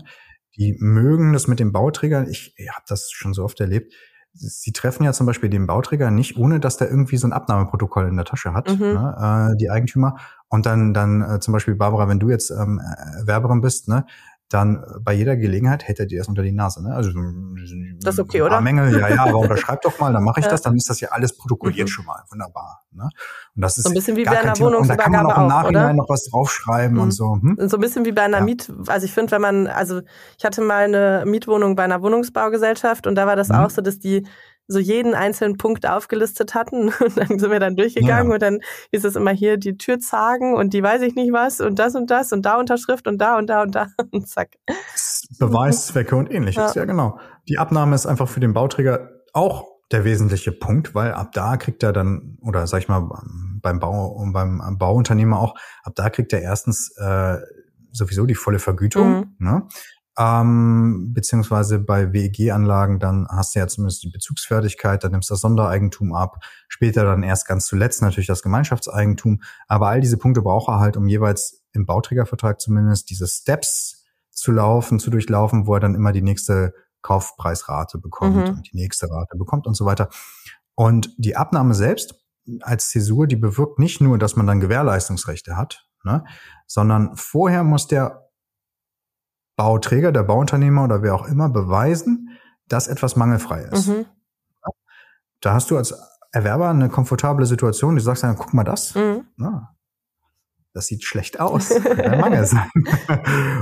Die mögen das mit dem Bauträger. Ich, ich habe das schon so oft erlebt. Sie treffen ja zum Beispiel den Bauträger nicht, ohne dass der irgendwie so ein Abnahmeprotokoll in der Tasche hat, mhm. ne, äh, die Eigentümer. Und dann, dann äh, zum Beispiel, Barbara, wenn du jetzt ähm, Erwerberin bist, ne, dann bei jeder Gelegenheit hält er dir das unter die Nase. Ne? Also das ist okay, oder? Mängel, ja, ja, aber unterschreib doch mal, dann mache ich das, dann ist das ja alles protokolliert mhm. schon mal. Wunderbar. Ne? Und das ist so ein bisschen wie bei einer Wohnungsübergabe Und da kann man auch im Nachhinein oder? noch was draufschreiben mhm. und so. Hm? So ein bisschen wie bei einer ja. Miet, also ich finde, wenn man, also ich hatte mal eine Mietwohnung bei einer Wohnungsbaugesellschaft und da war das mhm. auch so, dass die so jeden einzelnen Punkt aufgelistet hatten. Und dann sind wir dann durchgegangen ja. und dann ist es immer hier die Tür zagen und die weiß ich nicht was und das und das und da Unterschrift und da und da und da und zack. Beweiszwecke und ähnliches, ja. ja genau. Die Abnahme ist einfach für den Bauträger auch der wesentliche Punkt, weil ab da kriegt er dann, oder sag ich mal, beim Bau und beim Bauunternehmer auch, ab da kriegt er erstens äh, sowieso die volle Vergütung. Mhm. Ne? Ähm, beziehungsweise bei WEG-Anlagen, dann hast du ja zumindest die Bezugsfertigkeit, dann nimmst du das Sondereigentum ab, später dann erst ganz zuletzt natürlich das Gemeinschaftseigentum. Aber all diese Punkte braucht er halt, um jeweils im Bauträgervertrag zumindest diese Steps zu laufen, zu durchlaufen, wo er dann immer die nächste Kaufpreisrate bekommt mhm. und die nächste Rate bekommt und so weiter. Und die Abnahme selbst als Zäsur, die bewirkt nicht nur, dass man dann Gewährleistungsrechte hat, ne, sondern vorher muss der Bauträger, der Bauunternehmer oder wer auch immer beweisen, dass etwas mangelfrei ist. Mhm. Da hast du als Erwerber eine komfortable Situation, du sagst dann, guck mal das. Mhm. Ja, das sieht schlecht aus, kann Mangel sein.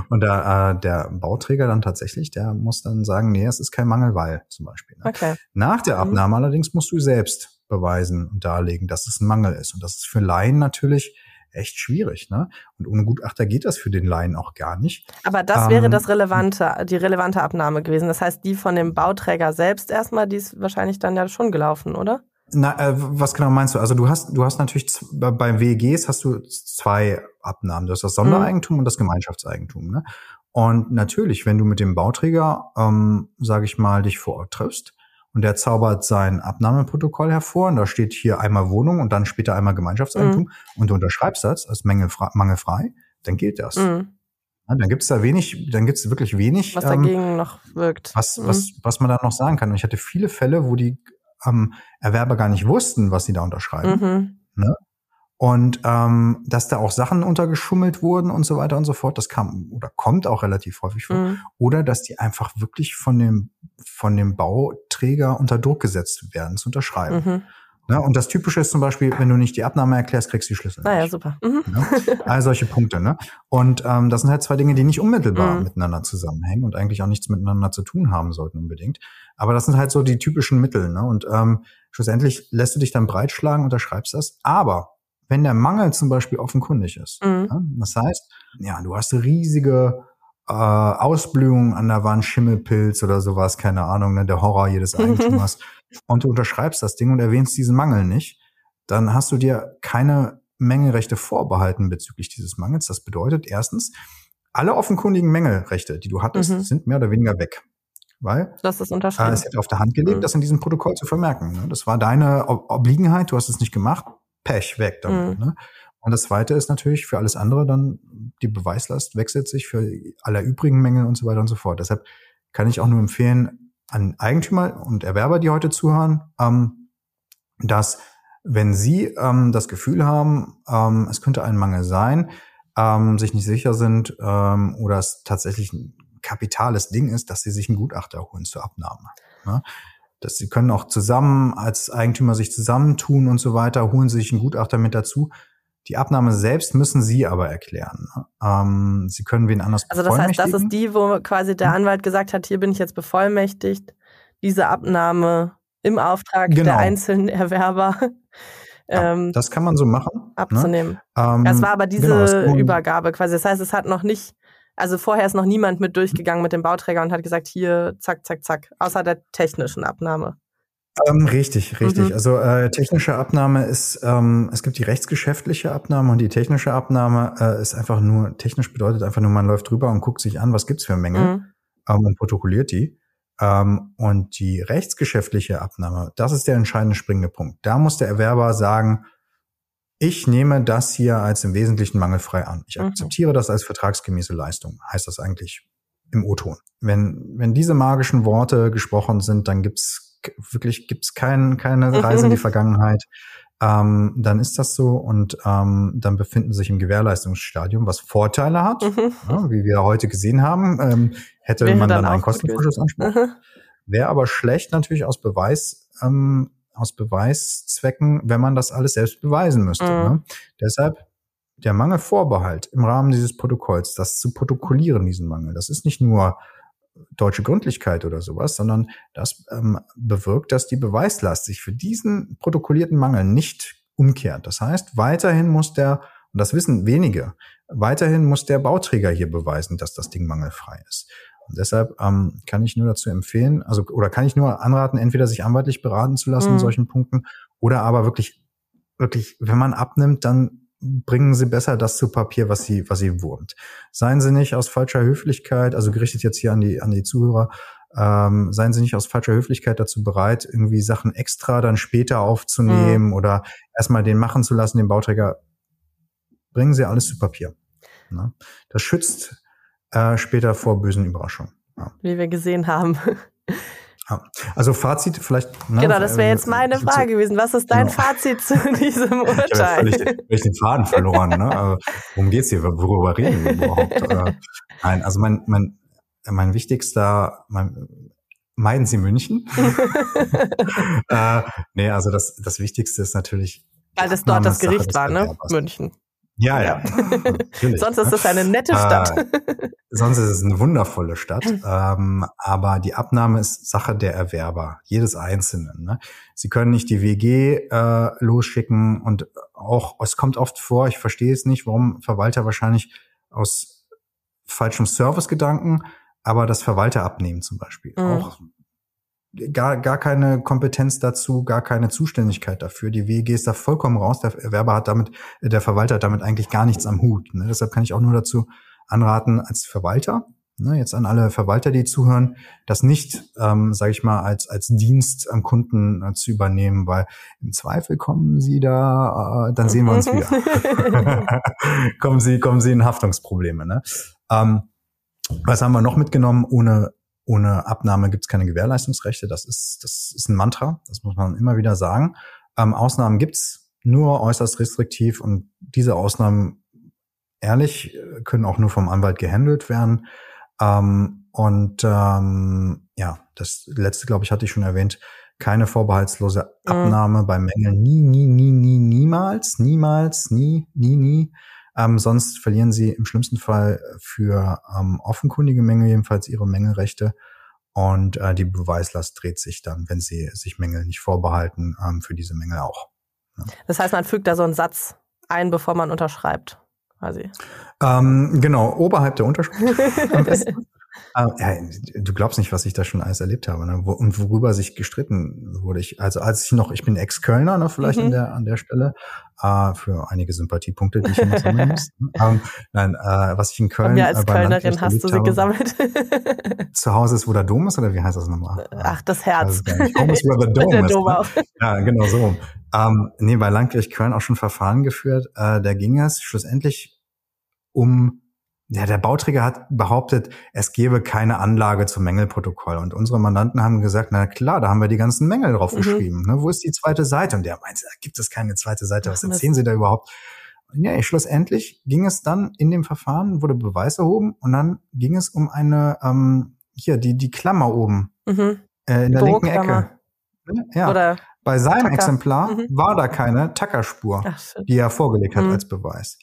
Und da, äh, der Bauträger dann tatsächlich, der muss dann sagen, nee, es ist kein Mangel, weil zum Beispiel. Ne? Okay. Nach der mhm. Abnahme mhm. allerdings musst du selbst beweisen und darlegen, dass es ein Mangel ist. Und das ist für Laien natürlich echt schwierig. Ne? Und ohne Gutachter geht das für den Laien auch gar nicht. Aber das wäre ähm, das relevante, die relevante Abnahme gewesen. Das heißt, die von dem Bauträger selbst erstmal, die ist wahrscheinlich dann ja schon gelaufen, oder? Na, äh, was genau meinst du? Also du hast, du hast natürlich beim WEGs hast du zwei Abnahmen. Du hast das Sondereigentum mhm. und das Gemeinschaftseigentum. Ne? Und natürlich, wenn du mit dem Bauträger, ähm, sage ich mal, dich vor Ort triffst und der zaubert sein Abnahmeprotokoll hervor und da steht hier einmal Wohnung und dann später einmal Gemeinschaftseigentum mhm. und du unterschreibst das als mangelfrei, dann gilt das. Mhm. Ja, dann gibt's da wenig, dann gibt's wirklich wenig. Was dagegen ähm, noch wirkt. Was, mhm. was, was man da noch sagen kann. Und ich hatte viele Fälle, wo die ähm, Erwerber gar nicht wussten, was sie da unterschreiben. Mhm. Ne? Und ähm, dass da auch Sachen untergeschummelt wurden und so weiter und so fort, das kam oder kommt auch relativ häufig vor. Mhm. Oder dass die einfach wirklich von dem, von dem Bauträger unter Druck gesetzt werden, zu unterschreiben. Mhm. Ne? Und das Typische ist zum Beispiel, wenn du nicht die Abnahme erklärst, kriegst du die Schlüssel. Ah ja, super. Mhm. Ne? All solche Punkte. Ne? Und ähm, das sind halt zwei Dinge, die nicht unmittelbar mhm. miteinander zusammenhängen und eigentlich auch nichts miteinander zu tun haben sollten unbedingt. Aber das sind halt so die typischen Mittel. Ne? Und ähm, schlussendlich lässt du dich dann breitschlagen, unterschreibst das. Aber wenn der Mangel zum Beispiel offenkundig ist, mhm. ja, das heißt, ja, du hast riesige äh, Ausblühung an der Wand, Schimmelpilz oder sowas, keine Ahnung, ne, der Horror jedes Eigentümers, und du unterschreibst das Ding und erwähnst diesen Mangel nicht, dann hast du dir keine Mängelrechte vorbehalten bezüglich dieses Mangels. Das bedeutet erstens, alle offenkundigen Mängelrechte, die du hattest, mhm. sind mehr oder weniger weg. Weil das ist. Äh, es hätte auf der Hand gelegt, mhm. das in diesem Protokoll zu vermerken. Ne? Das war deine Obliegenheit, du hast es nicht gemacht, Pech, weg damit. Mhm. Ne? Und das Zweite ist natürlich für alles andere dann, die Beweislast wechselt sich für alle übrigen Mängel und so weiter und so fort. Deshalb kann ich auch nur empfehlen an Eigentümer und Erwerber, die heute zuhören, ähm, dass wenn sie ähm, das Gefühl haben, ähm, es könnte ein Mangel sein, ähm, sich nicht sicher sind ähm, oder es tatsächlich ein kapitales Ding ist, dass sie sich einen Gutachter holen zur Abnahme. Ne? Dass sie können auch zusammen als Eigentümer sich zusammentun und so weiter, holen sie sich einen Gutachter mit dazu. Die Abnahme selbst müssen Sie aber erklären. Ne? Ähm, Sie können wen anders Also das heißt, das ist die, wo quasi der hm? Anwalt gesagt hat, hier bin ich jetzt bevollmächtigt, diese Abnahme im Auftrag genau. der einzelnen Erwerber. Ja, ähm, das kann man so machen. Ne? Abzunehmen. Ne? Ähm, das war aber diese genau, Übergabe quasi. Das heißt, es hat noch nicht, also vorher ist noch niemand mit durchgegangen mit dem Bauträger und hat gesagt, hier, zack, zack, zack, außer der technischen Abnahme. Ähm, richtig, richtig. Mhm. Also äh, technische Abnahme ist, ähm, es gibt die rechtsgeschäftliche Abnahme und die technische Abnahme äh, ist einfach nur, technisch bedeutet einfach nur, man läuft drüber und guckt sich an, was gibt's für Mängel mhm. ähm, und protokolliert die. Ähm, und die rechtsgeschäftliche Abnahme, das ist der entscheidende springende Punkt. Da muss der Erwerber sagen, ich nehme das hier als im Wesentlichen mangelfrei an. Ich mhm. akzeptiere das als vertragsgemäße Leistung, heißt das eigentlich im O-Ton. Wenn, wenn diese magischen Worte gesprochen sind, dann gibt's wirklich gibt's kein, keine Reise in die Vergangenheit, ähm, dann ist das so und ähm, dann befinden sich im Gewährleistungsstadium, was Vorteile hat, mhm. ja, wie wir heute gesehen haben, ähm, hätte Wäre man dann, dann einen Kostenvorschussanspruch. Mhm. Wäre aber schlecht natürlich aus Beweis, ähm, aus Beweiszwecken, wenn man das alles selbst beweisen müsste. Mhm. Ne? Deshalb der Mangelvorbehalt im Rahmen dieses Protokolls, das zu protokollieren, diesen Mangel, das ist nicht nur deutsche Gründlichkeit oder sowas, sondern das ähm, bewirkt, dass die Beweislast sich für diesen protokollierten Mangel nicht umkehrt. Das heißt, weiterhin muss der, und das wissen wenige, weiterhin muss der Bauträger hier beweisen, dass das Ding mangelfrei ist. Deshalb ähm, kann ich nur dazu empfehlen, also oder kann ich nur anraten, entweder sich anwaltlich beraten zu lassen mhm. in solchen Punkten oder aber wirklich, wirklich, wenn man abnimmt, dann bringen Sie besser das zu Papier, was Sie, was Sie wurmt. Seien Sie nicht aus falscher Höflichkeit, also gerichtet jetzt hier an die, an die Zuhörer, ähm, seien Sie nicht aus falscher Höflichkeit dazu bereit, irgendwie Sachen extra dann später aufzunehmen mhm. oder erstmal den machen zu lassen, den Bauträger. Bringen Sie alles zu Papier. Ne? Das schützt äh, später vor bösen Überraschungen. Ja. Wie wir gesehen haben. Ja. Also Fazit vielleicht. Ne, genau, das wäre jetzt meine Frage gewesen. Was ist dein genau. Fazit zu diesem Urteil? Ich habe völlig den Faden verloren. Ne? Also, worum geht's hier? Worüber reden wir überhaupt? Äh, nein, also mein, mein mein wichtigster, mein, meiden Sie München? äh, nee, also das, das Wichtigste ist natürlich. Weil das dort das Gericht war, ne? München. Ja, ja. sonst ist es eine nette Stadt. Äh, sonst ist es eine wundervolle Stadt. ähm, aber die Abnahme ist Sache der Erwerber, jedes Einzelnen. Ne? Sie können nicht die WG äh, losschicken und auch, es kommt oft vor, ich verstehe es nicht, warum Verwalter wahrscheinlich aus falschem Servicegedanken, aber das Verwalter abnehmen zum Beispiel. Mhm. Auch gar, gar keine Kompetenz dazu, gar keine Zuständigkeit dafür. Die WEG ist da vollkommen raus. Der Erwerber hat damit, der Verwalter hat damit eigentlich gar nichts am Hut. Ne? Deshalb kann ich auch nur dazu anraten, als Verwalter, ne, jetzt an alle Verwalter, die zuhören, das nicht, ähm, sage ich mal, als, als Dienst am Kunden äh, zu übernehmen, weil im Zweifel kommen sie da, äh, dann sehen wir uns wieder. kommen sie, kommen sie in Haftungsprobleme. Ne? Ähm, was haben wir noch mitgenommen? Ohne ohne Abnahme gibt es keine Gewährleistungsrechte. Das ist, das ist ein Mantra, das muss man immer wieder sagen. Ähm, Ausnahmen gibt's nur äußerst restriktiv und diese Ausnahmen, ehrlich, können auch nur vom Anwalt gehandelt werden. Ähm, und ähm, ja, das letzte, glaube ich, hatte ich schon erwähnt, keine vorbehaltslose mhm. Abnahme mhm. bei Mängeln. Nie, nie, nie, nie, niemals, niemals, nie, nie, nie. Ähm, sonst verlieren sie im schlimmsten Fall für ähm, offenkundige Mängel jedenfalls ihre Mängelrechte. Und äh, die Beweislast dreht sich dann, wenn sie sich Mängel nicht vorbehalten, ähm, für diese Mängel auch. Ja. Das heißt, man fügt da so einen Satz ein, bevor man unterschreibt, quasi. Ähm, genau, oberhalb der Unterschrift am besten. Ah, ja, du glaubst nicht, was ich da schon alles erlebt habe ne? und worüber sich gestritten wurde. Ich, also als ich noch, ich bin Ex-Kölner, ne, vielleicht mhm. an der an der Stelle äh, für einige Sympathiepunkte, die ich immer sammeln muss. ähm, nein, äh, was ich in Köln ja, als äh, Kölnerin hast du sie habe, gesammelt. zu Hause ist, wo der Dom ist, oder wie heißt das nochmal? Ach, das Herz. Home is where the Dome der ist. Dom ne? Ja, genau so. Ähm, nee, bei Landgericht Köln auch schon Verfahren geführt. Äh, da ging es schlussendlich um ja, der Bauträger hat behauptet, es gebe keine Anlage zum Mängelprotokoll. Und unsere Mandanten haben gesagt, na klar, da haben wir die ganzen Mängel drauf mhm. geschrieben. Ne, wo ist die zweite Seite? Und der meinte, da gibt es keine zweite Seite. Was erzählen Sie da überhaupt? Und ja, schlussendlich ging es dann in dem Verfahren, wurde Beweis erhoben und dann ging es um eine, ähm, hier, die, die Klammer oben mhm. äh, in der linken Ecke. Ja. Oder Bei seinem Tacker. Exemplar mhm. war da keine Tackerspur, die er vorgelegt hat mhm. als Beweis.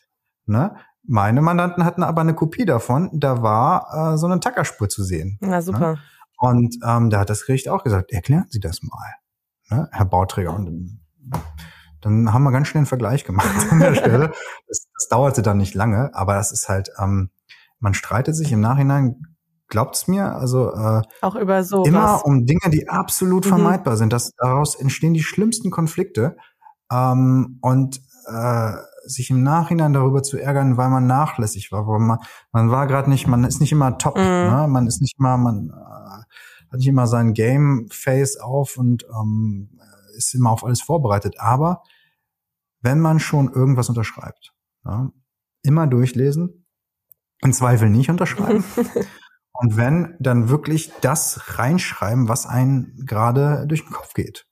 Ne? Meine Mandanten hatten aber eine Kopie davon, da war äh, so eine Tackerspur zu sehen. Na ne? super. Ne? Und ähm, da hat das Gericht auch gesagt, erklären Sie das mal, ne, Herr Bauträger. Und dann haben wir ganz schnell einen Vergleich gemacht an der Stelle. Das, das dauerte dann nicht lange, aber das ist halt, ähm, man streitet sich im Nachhinein, glaubt's mir, also äh, auch über so immer um Dinge, die absolut mhm. vermeidbar sind. Das, daraus entstehen die schlimmsten Konflikte. Ähm, und äh, sich im Nachhinein darüber zu ärgern, weil man nachlässig war, weil man, man war gerade nicht, man ist nicht immer top, mhm. ne? man ist nicht immer, man äh, hat nicht immer sein Game Face auf und ähm, ist immer auf alles vorbereitet. Aber wenn man schon irgendwas unterschreibt, ja, immer durchlesen, im Zweifel nicht unterschreiben. und wenn, dann wirklich das reinschreiben, was einen gerade durch den Kopf geht.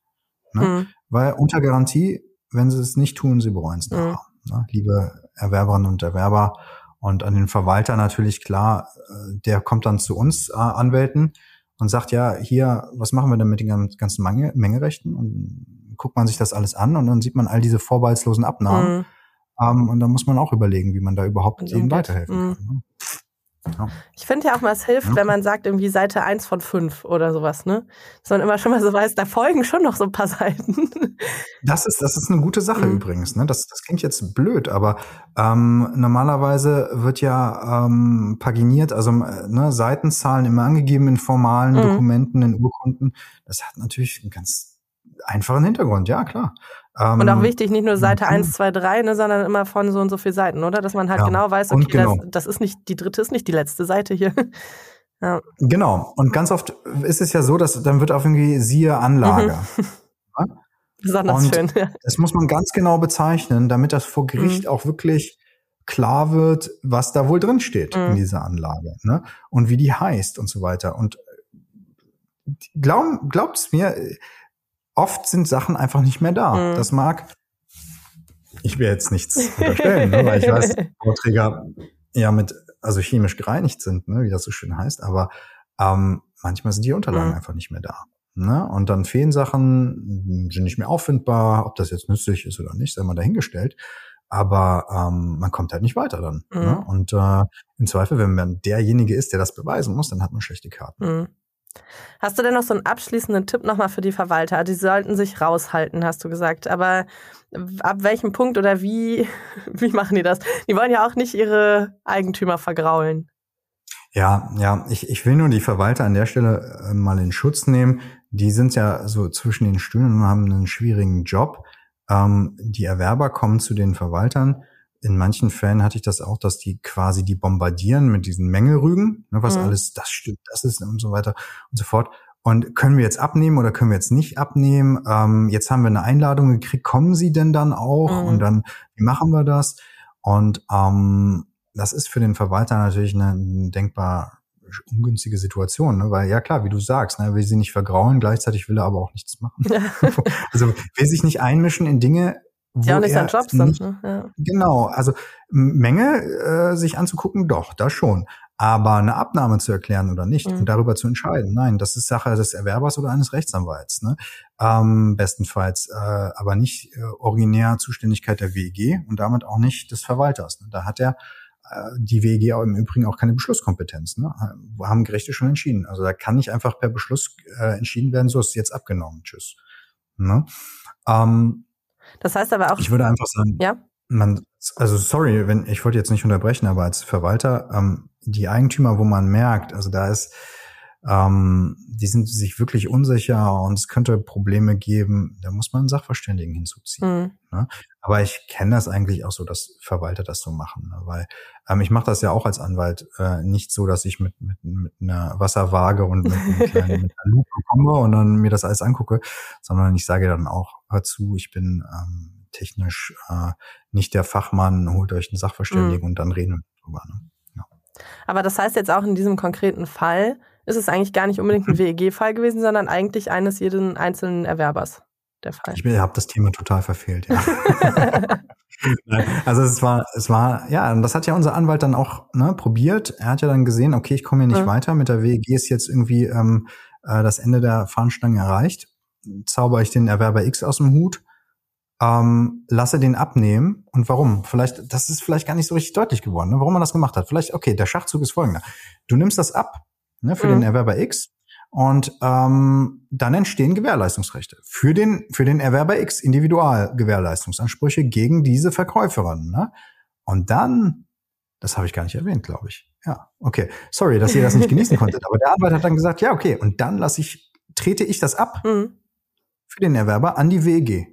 Ne? Mhm. Weil unter Garantie, wenn sie es nicht tun, sie bereuen es nachher. Mhm ne, liebe Erwerberinnen und Erwerber. Und an den Verwalter natürlich klar, äh, der kommt dann zu uns äh, Anwälten und sagt, ja, hier, was machen wir denn mit den ganzen Menge, Mengerechten? Und guckt man sich das alles an und dann sieht man all diese vorbehaltslosen Abnahmen. Mhm. Ähm, und da muss man auch überlegen, wie man da überhaupt ihnen weiterhelfen mhm. kann. Ne? Ja. Ich finde ja auch mal, es hilft, ja. wenn man sagt, irgendwie Seite 1 von 5 oder sowas, ne? Dass man immer schon mal so weiß, da folgen schon noch so ein paar Seiten. Das ist, das ist eine gute Sache mhm. übrigens, ne? Das, das klingt jetzt blöd, aber ähm, normalerweise wird ja ähm, paginiert, also ne, Seitenzahlen immer angegeben in formalen mhm. Dokumenten, in Urkunden. Das hat natürlich einen ganz einfachen Hintergrund, ja, klar. Ähm, und auch wichtig, nicht nur Seite 1, 2, 3, ne, sondern immer von so und so viel Seiten, oder? Dass man halt ja, genau weiß, okay, genau. Das, das ist nicht, die dritte ist nicht die letzte Seite hier. ja. Genau. Und ganz oft ist es ja so, dass dann wird auch irgendwie siehe Anlage. Mhm. Ja? Besonders und schön. Ja. Das muss man ganz genau bezeichnen, damit das vor Gericht mhm. auch wirklich klar wird, was da wohl drin steht mhm. in dieser Anlage, ne? Und wie die heißt und so weiter. Und glaub, glaubt's mir, oft sind Sachen einfach nicht mehr da. Mhm. Das mag, ich will jetzt nichts unterstellen, ne, weil ich weiß, Bauträger ja mit also chemisch gereinigt sind, ne, wie das so schön heißt, aber ähm, manchmal sind die Unterlagen mhm. einfach nicht mehr da. Ne? Und dann fehlen Sachen, sind nicht mehr auffindbar, ob das jetzt nützlich ist oder nicht, sei mal dahingestellt. Aber ähm, man kommt halt nicht weiter dann. Ne? Mhm. Ne? Und äh, im Zweifel, wenn man derjenige ist, der das beweisen muss, dann hat man schlechte Karten. Hast du denn noch so einen abschließenden Tipp nochmal für die Verwalter? Die sollten sich raushalten, hast du gesagt. Aber ab welchem Punkt oder wie, wie machen die das? Die wollen ja auch nicht ihre Eigentümer vergraulen. Ja, ja, ich, ich will nur die Verwalter an der Stelle äh, mal in Schutz nehmen. Die sind ja so zwischen den Stühlen und haben einen schwierigen Job. Ähm, die Erwerber kommen zu den Verwaltern in manchen Fällen hatte ich das auch, dass die quasi die bombardieren mit diesen Mängelrügen, ne, was mhm. alles, das stimmt, das ist und so weiter und so fort. Und können wir jetzt abnehmen oder können wir jetzt nicht abnehmen? Ähm, jetzt haben wir eine Einladung gekriegt, kommen Sie denn dann auch? Mhm. Und dann, wie machen wir das? Und ähm, das ist für den Verwalter natürlich eine, eine denkbar ungünstige Situation, ne? weil ja klar, wie du sagst, ne, will sie nicht vergrauen, gleichzeitig will er aber auch nichts machen. also will sich nicht einmischen in Dinge, ja, auch nicht sein Job sonst. Ne? Ja. Genau, also Menge äh, sich anzugucken, doch, das schon. Aber eine Abnahme zu erklären oder nicht mhm. und darüber zu entscheiden, nein, das ist Sache des Erwerbers oder eines Rechtsanwalts. Ne? Ähm, bestenfalls, äh, aber nicht äh, originär Zuständigkeit der WEG und damit auch nicht des Verwalters. Ne? Da hat er äh, die WEG auch im Übrigen auch keine Beschlusskompetenz. Ne? Haben Gerichte schon entschieden. Also da kann nicht einfach per Beschluss äh, entschieden werden, so ist jetzt abgenommen. Tschüss. Ne? Ähm, das heißt aber auch. Ich würde einfach sagen, ja? man, also sorry, wenn ich wollte jetzt nicht unterbrechen, aber als Verwalter, ähm, die Eigentümer, wo man merkt, also da ist, ähm, die sind sich wirklich unsicher und es könnte Probleme geben, da muss man einen Sachverständigen hinzuziehen. Mhm. Ne? Aber ich kenne das eigentlich auch so, dass Verwalter das so machen, ne? weil ähm, ich mache das ja auch als Anwalt äh, nicht so, dass ich mit, mit, mit einer Wasserwaage und mit, mit, kleinen, mit einer Lupe komme und dann mir das alles angucke, sondern ich sage dann auch, hör zu, ich bin ähm, technisch äh, nicht der Fachmann, holt euch einen Sachverständigen mhm. und dann reden wir drüber. Ne? Ja. Aber das heißt jetzt auch in diesem konkreten Fall, ist es eigentlich gar nicht unbedingt ein. WEG-Fall gewesen, sondern eigentlich eines jeden einzelnen Erwerbers der Fall. Ich habe das Thema total verfehlt, ja. also es war, es war, ja, und das hat ja unser Anwalt dann auch ne, probiert. Er hat ja dann gesehen, okay, ich komme hier nicht mhm. weiter. Mit der WEG ist jetzt irgendwie ähm, äh, das Ende der Fahnenstange erreicht. Zauber ich den Erwerber X aus dem Hut, ähm, lasse den abnehmen. Und warum? Vielleicht, das ist vielleicht gar nicht so richtig deutlich geworden, ne, warum man das gemacht hat. Vielleicht, okay, der Schachzug ist folgender. Du nimmst das ab, ne, für mhm. den Erwerber X. Und ähm, dann entstehen Gewährleistungsrechte für den für den Erwerber X Individualgewährleistungsansprüche gegen diese Verkäuferin. Ne? Und dann, das habe ich gar nicht erwähnt, glaube ich. Ja, okay. Sorry, dass ihr das nicht genießen konntet. Aber der Anwalt hat dann gesagt, ja, okay. Und dann lasse ich, trete ich das ab mhm. für den Erwerber an die WEG.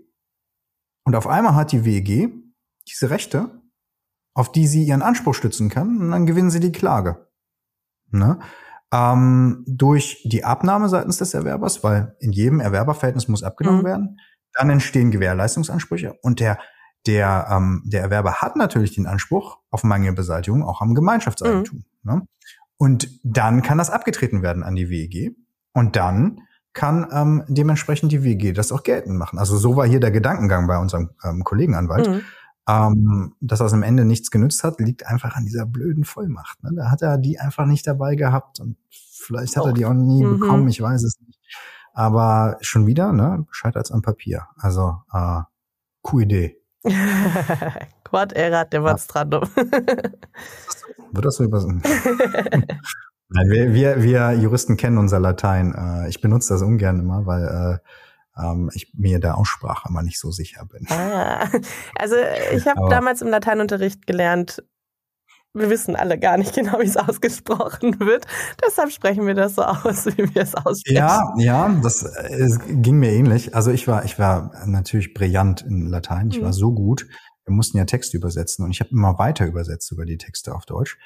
Und auf einmal hat die WEG diese Rechte, auf die sie ihren Anspruch stützen kann, und dann gewinnen sie die Klage. Ne? Ähm, durch die Abnahme seitens des Erwerbers, weil in jedem Erwerberverhältnis muss abgenommen mhm. werden. Dann entstehen Gewährleistungsansprüche und der der ähm, der Erwerber hat natürlich den Anspruch auf Mangelbeseitigung auch am Gemeinschaftseigentum. Mhm. Ne? Und dann kann das abgetreten werden an die WEG und dann kann ähm, dementsprechend die WEG das auch geltend machen. Also so war hier der Gedankengang bei unserem ähm, Kollegenanwalt. Mhm. Ähm, dass das am Ende nichts genützt hat, liegt einfach an dieser blöden Vollmacht. Ne? Da hat er die einfach nicht dabei gehabt und vielleicht hat er die auch nie mhm. bekommen, ich weiß es nicht. Aber schon wieder, ne, scheitert am Papier. Also, äh, coole Idee. Quad erat demonstrandum. Wird das so übersetzen? Nein, wir, wir, wir Juristen kennen unser Latein. Äh, ich benutze das ungern immer, weil äh, ähm, ich mir der Aussprache immer nicht so sicher bin. Ah, also ich habe damals im Lateinunterricht gelernt, wir wissen alle gar nicht genau, wie es ausgesprochen wird. Deshalb sprechen wir das so aus, wie wir es aussprechen. Ja, ja, das es ging mir ähnlich. Also ich war, ich war natürlich brillant in Latein. Ich mhm. war so gut. Wir mussten ja Texte übersetzen und ich habe immer weiter übersetzt über die Texte auf Deutsch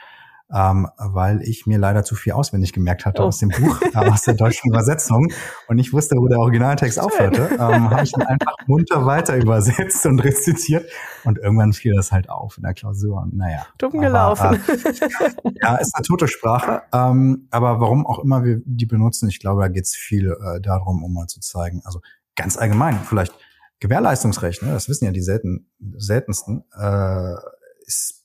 ähm, weil ich mir leider zu viel auswendig gemerkt hatte oh. aus dem Buch, äh, aus der deutschen Übersetzung und ich wusste, wo der Originaltext aufhörte, ähm, habe ich ihn einfach munter weiter übersetzt und rezitiert und irgendwann fiel das halt auf in der Klausur und naja. Dumm gelaufen. äh, ja, ist eine tote Sprache, ähm, aber warum auch immer wir die benutzen, ich glaube, da geht es viel äh, darum, um mal zu zeigen, also ganz allgemein, vielleicht Gewährleistungsrecht, ne, das wissen ja die selten, seltensten, äh, ist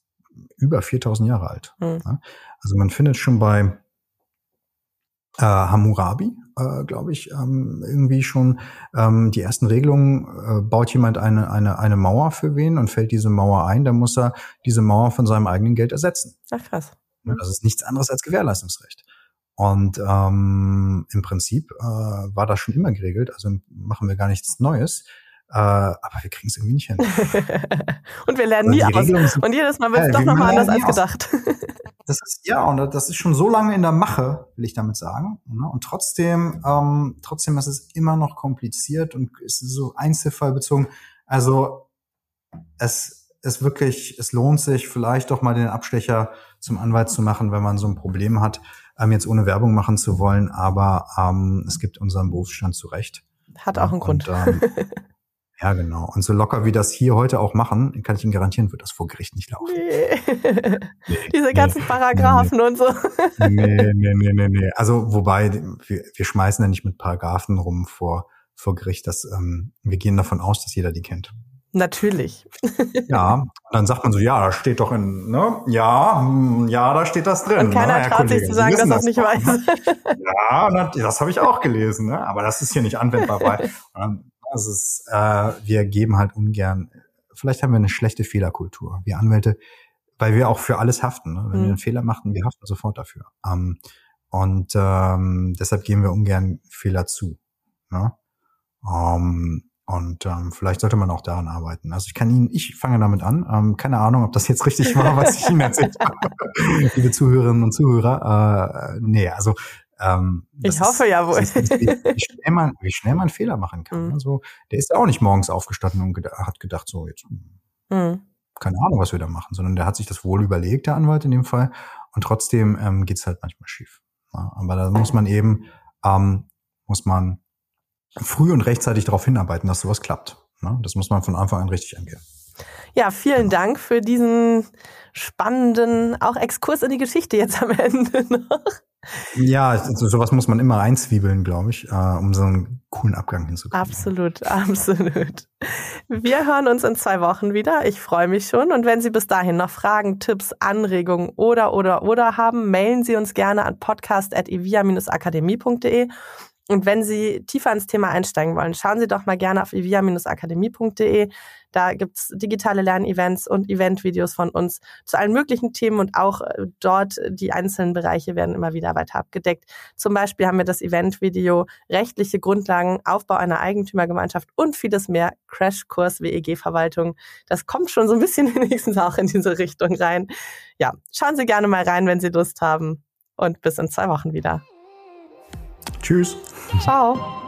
über 4000 Jahre alt. Mhm. Also man findet schon bei äh, Hammurabi, äh, glaube ich, ähm, irgendwie schon ähm, die ersten Regelungen, äh, baut jemand eine, eine, eine Mauer für wen und fällt diese Mauer ein, dann muss er diese Mauer von seinem eigenen Geld ersetzen. Ach krass. Das ist nichts anderes als Gewährleistungsrecht. Und ähm, im Prinzip äh, war das schon immer geregelt, also machen wir gar nichts Neues. Äh, aber wir kriegen es irgendwie nicht hin. und wir lernen nie aus. Sind, und jedes Mal wird es doch nochmal anders als gedacht. das ist, ja, und das ist schon so lange in der Mache, will ich damit sagen. Ne? Und trotzdem, ähm, trotzdem ist es immer noch kompliziert und ist so einzelfallbezogen. Also es ist wirklich, es lohnt sich vielleicht doch mal den Abstecher zum Anwalt zu machen, wenn man so ein Problem hat, ähm, jetzt ohne Werbung machen zu wollen, aber ähm, es gibt unseren Berufsstand zu Recht. Hat auch einen und, Grund. Ähm, Ja, genau. Und so locker wie das hier heute auch machen, kann ich Ihnen garantieren, wird das vor Gericht nicht laufen. Nee. nee Diese ganzen nee, Paragraphen nee, und so. nee, nee, nee, nee, nee. Also, wobei, wir, wir schmeißen ja nicht mit Paragraphen rum vor, vor Gericht. Das, ähm, wir gehen davon aus, dass jeder die kennt. Natürlich. ja, dann sagt man so, ja, da steht doch in, ne? Ja, hm, ja, da steht das drin. Und keiner ne, traut sich zu sagen, dass er es nicht weiß. ja, das habe ich auch gelesen, ne? aber das ist hier nicht anwendbar. Weil, also es, äh, wir geben halt ungern, vielleicht haben wir eine schlechte Fehlerkultur. Wir Anwälte, weil wir auch für alles haften. Ne? Wenn mhm. wir einen Fehler machen, wir haften sofort dafür. Ähm, und ähm, deshalb geben wir ungern Fehler zu. Ne? Ähm, und ähm, vielleicht sollte man auch daran arbeiten. Also ich kann Ihnen, ich fange damit an. Ähm, keine Ahnung, ob das jetzt richtig war, was ich Ihnen erzählt habe, liebe Zuhörerinnen und Zuhörer. Äh, nee, also ähm, ich hoffe ist, ja wohl. Ist, wie, wie, schnell man, wie schnell man Fehler machen kann. Mhm. Also, der ist auch nicht morgens aufgestanden und geda hat gedacht, so jetzt, mhm. keine Ahnung, was wir da machen, sondern der hat sich das wohl überlegt, der Anwalt in dem Fall. Und trotzdem ähm, geht halt manchmal schief. Ja, aber da muss man eben, ähm, muss man früh und rechtzeitig darauf hinarbeiten, dass sowas klappt. Ne? Das muss man von Anfang an richtig angehen. Ja, vielen genau. Dank für diesen spannenden, auch Exkurs in die Geschichte jetzt am Ende noch. Ja, so, sowas muss man immer einzwiebeln, glaube ich, äh, um so einen coolen Abgang hinzukriegen. Absolut, absolut. Wir hören uns in zwei Wochen wieder. Ich freue mich schon. Und wenn Sie bis dahin noch Fragen, Tipps, Anregungen oder, oder, oder haben, mailen Sie uns gerne an podcast.evia-akademie.de und wenn Sie tiefer ins Thema einsteigen wollen, schauen Sie doch mal gerne auf evia-akademie.de. Da gibt's digitale Lernevents und Eventvideos von uns zu allen möglichen Themen und auch äh, dort die einzelnen Bereiche werden immer wieder weiter abgedeckt. Zum Beispiel haben wir das Eventvideo rechtliche Grundlagen, Aufbau einer Eigentümergemeinschaft und vieles mehr, Crashkurs WEG-Verwaltung. Das kommt schon so ein bisschen wenigstens auch in diese Richtung rein. Ja, schauen Sie gerne mal rein, wenn Sie Lust haben und bis in zwei Wochen wieder. Tschüss. Ciao.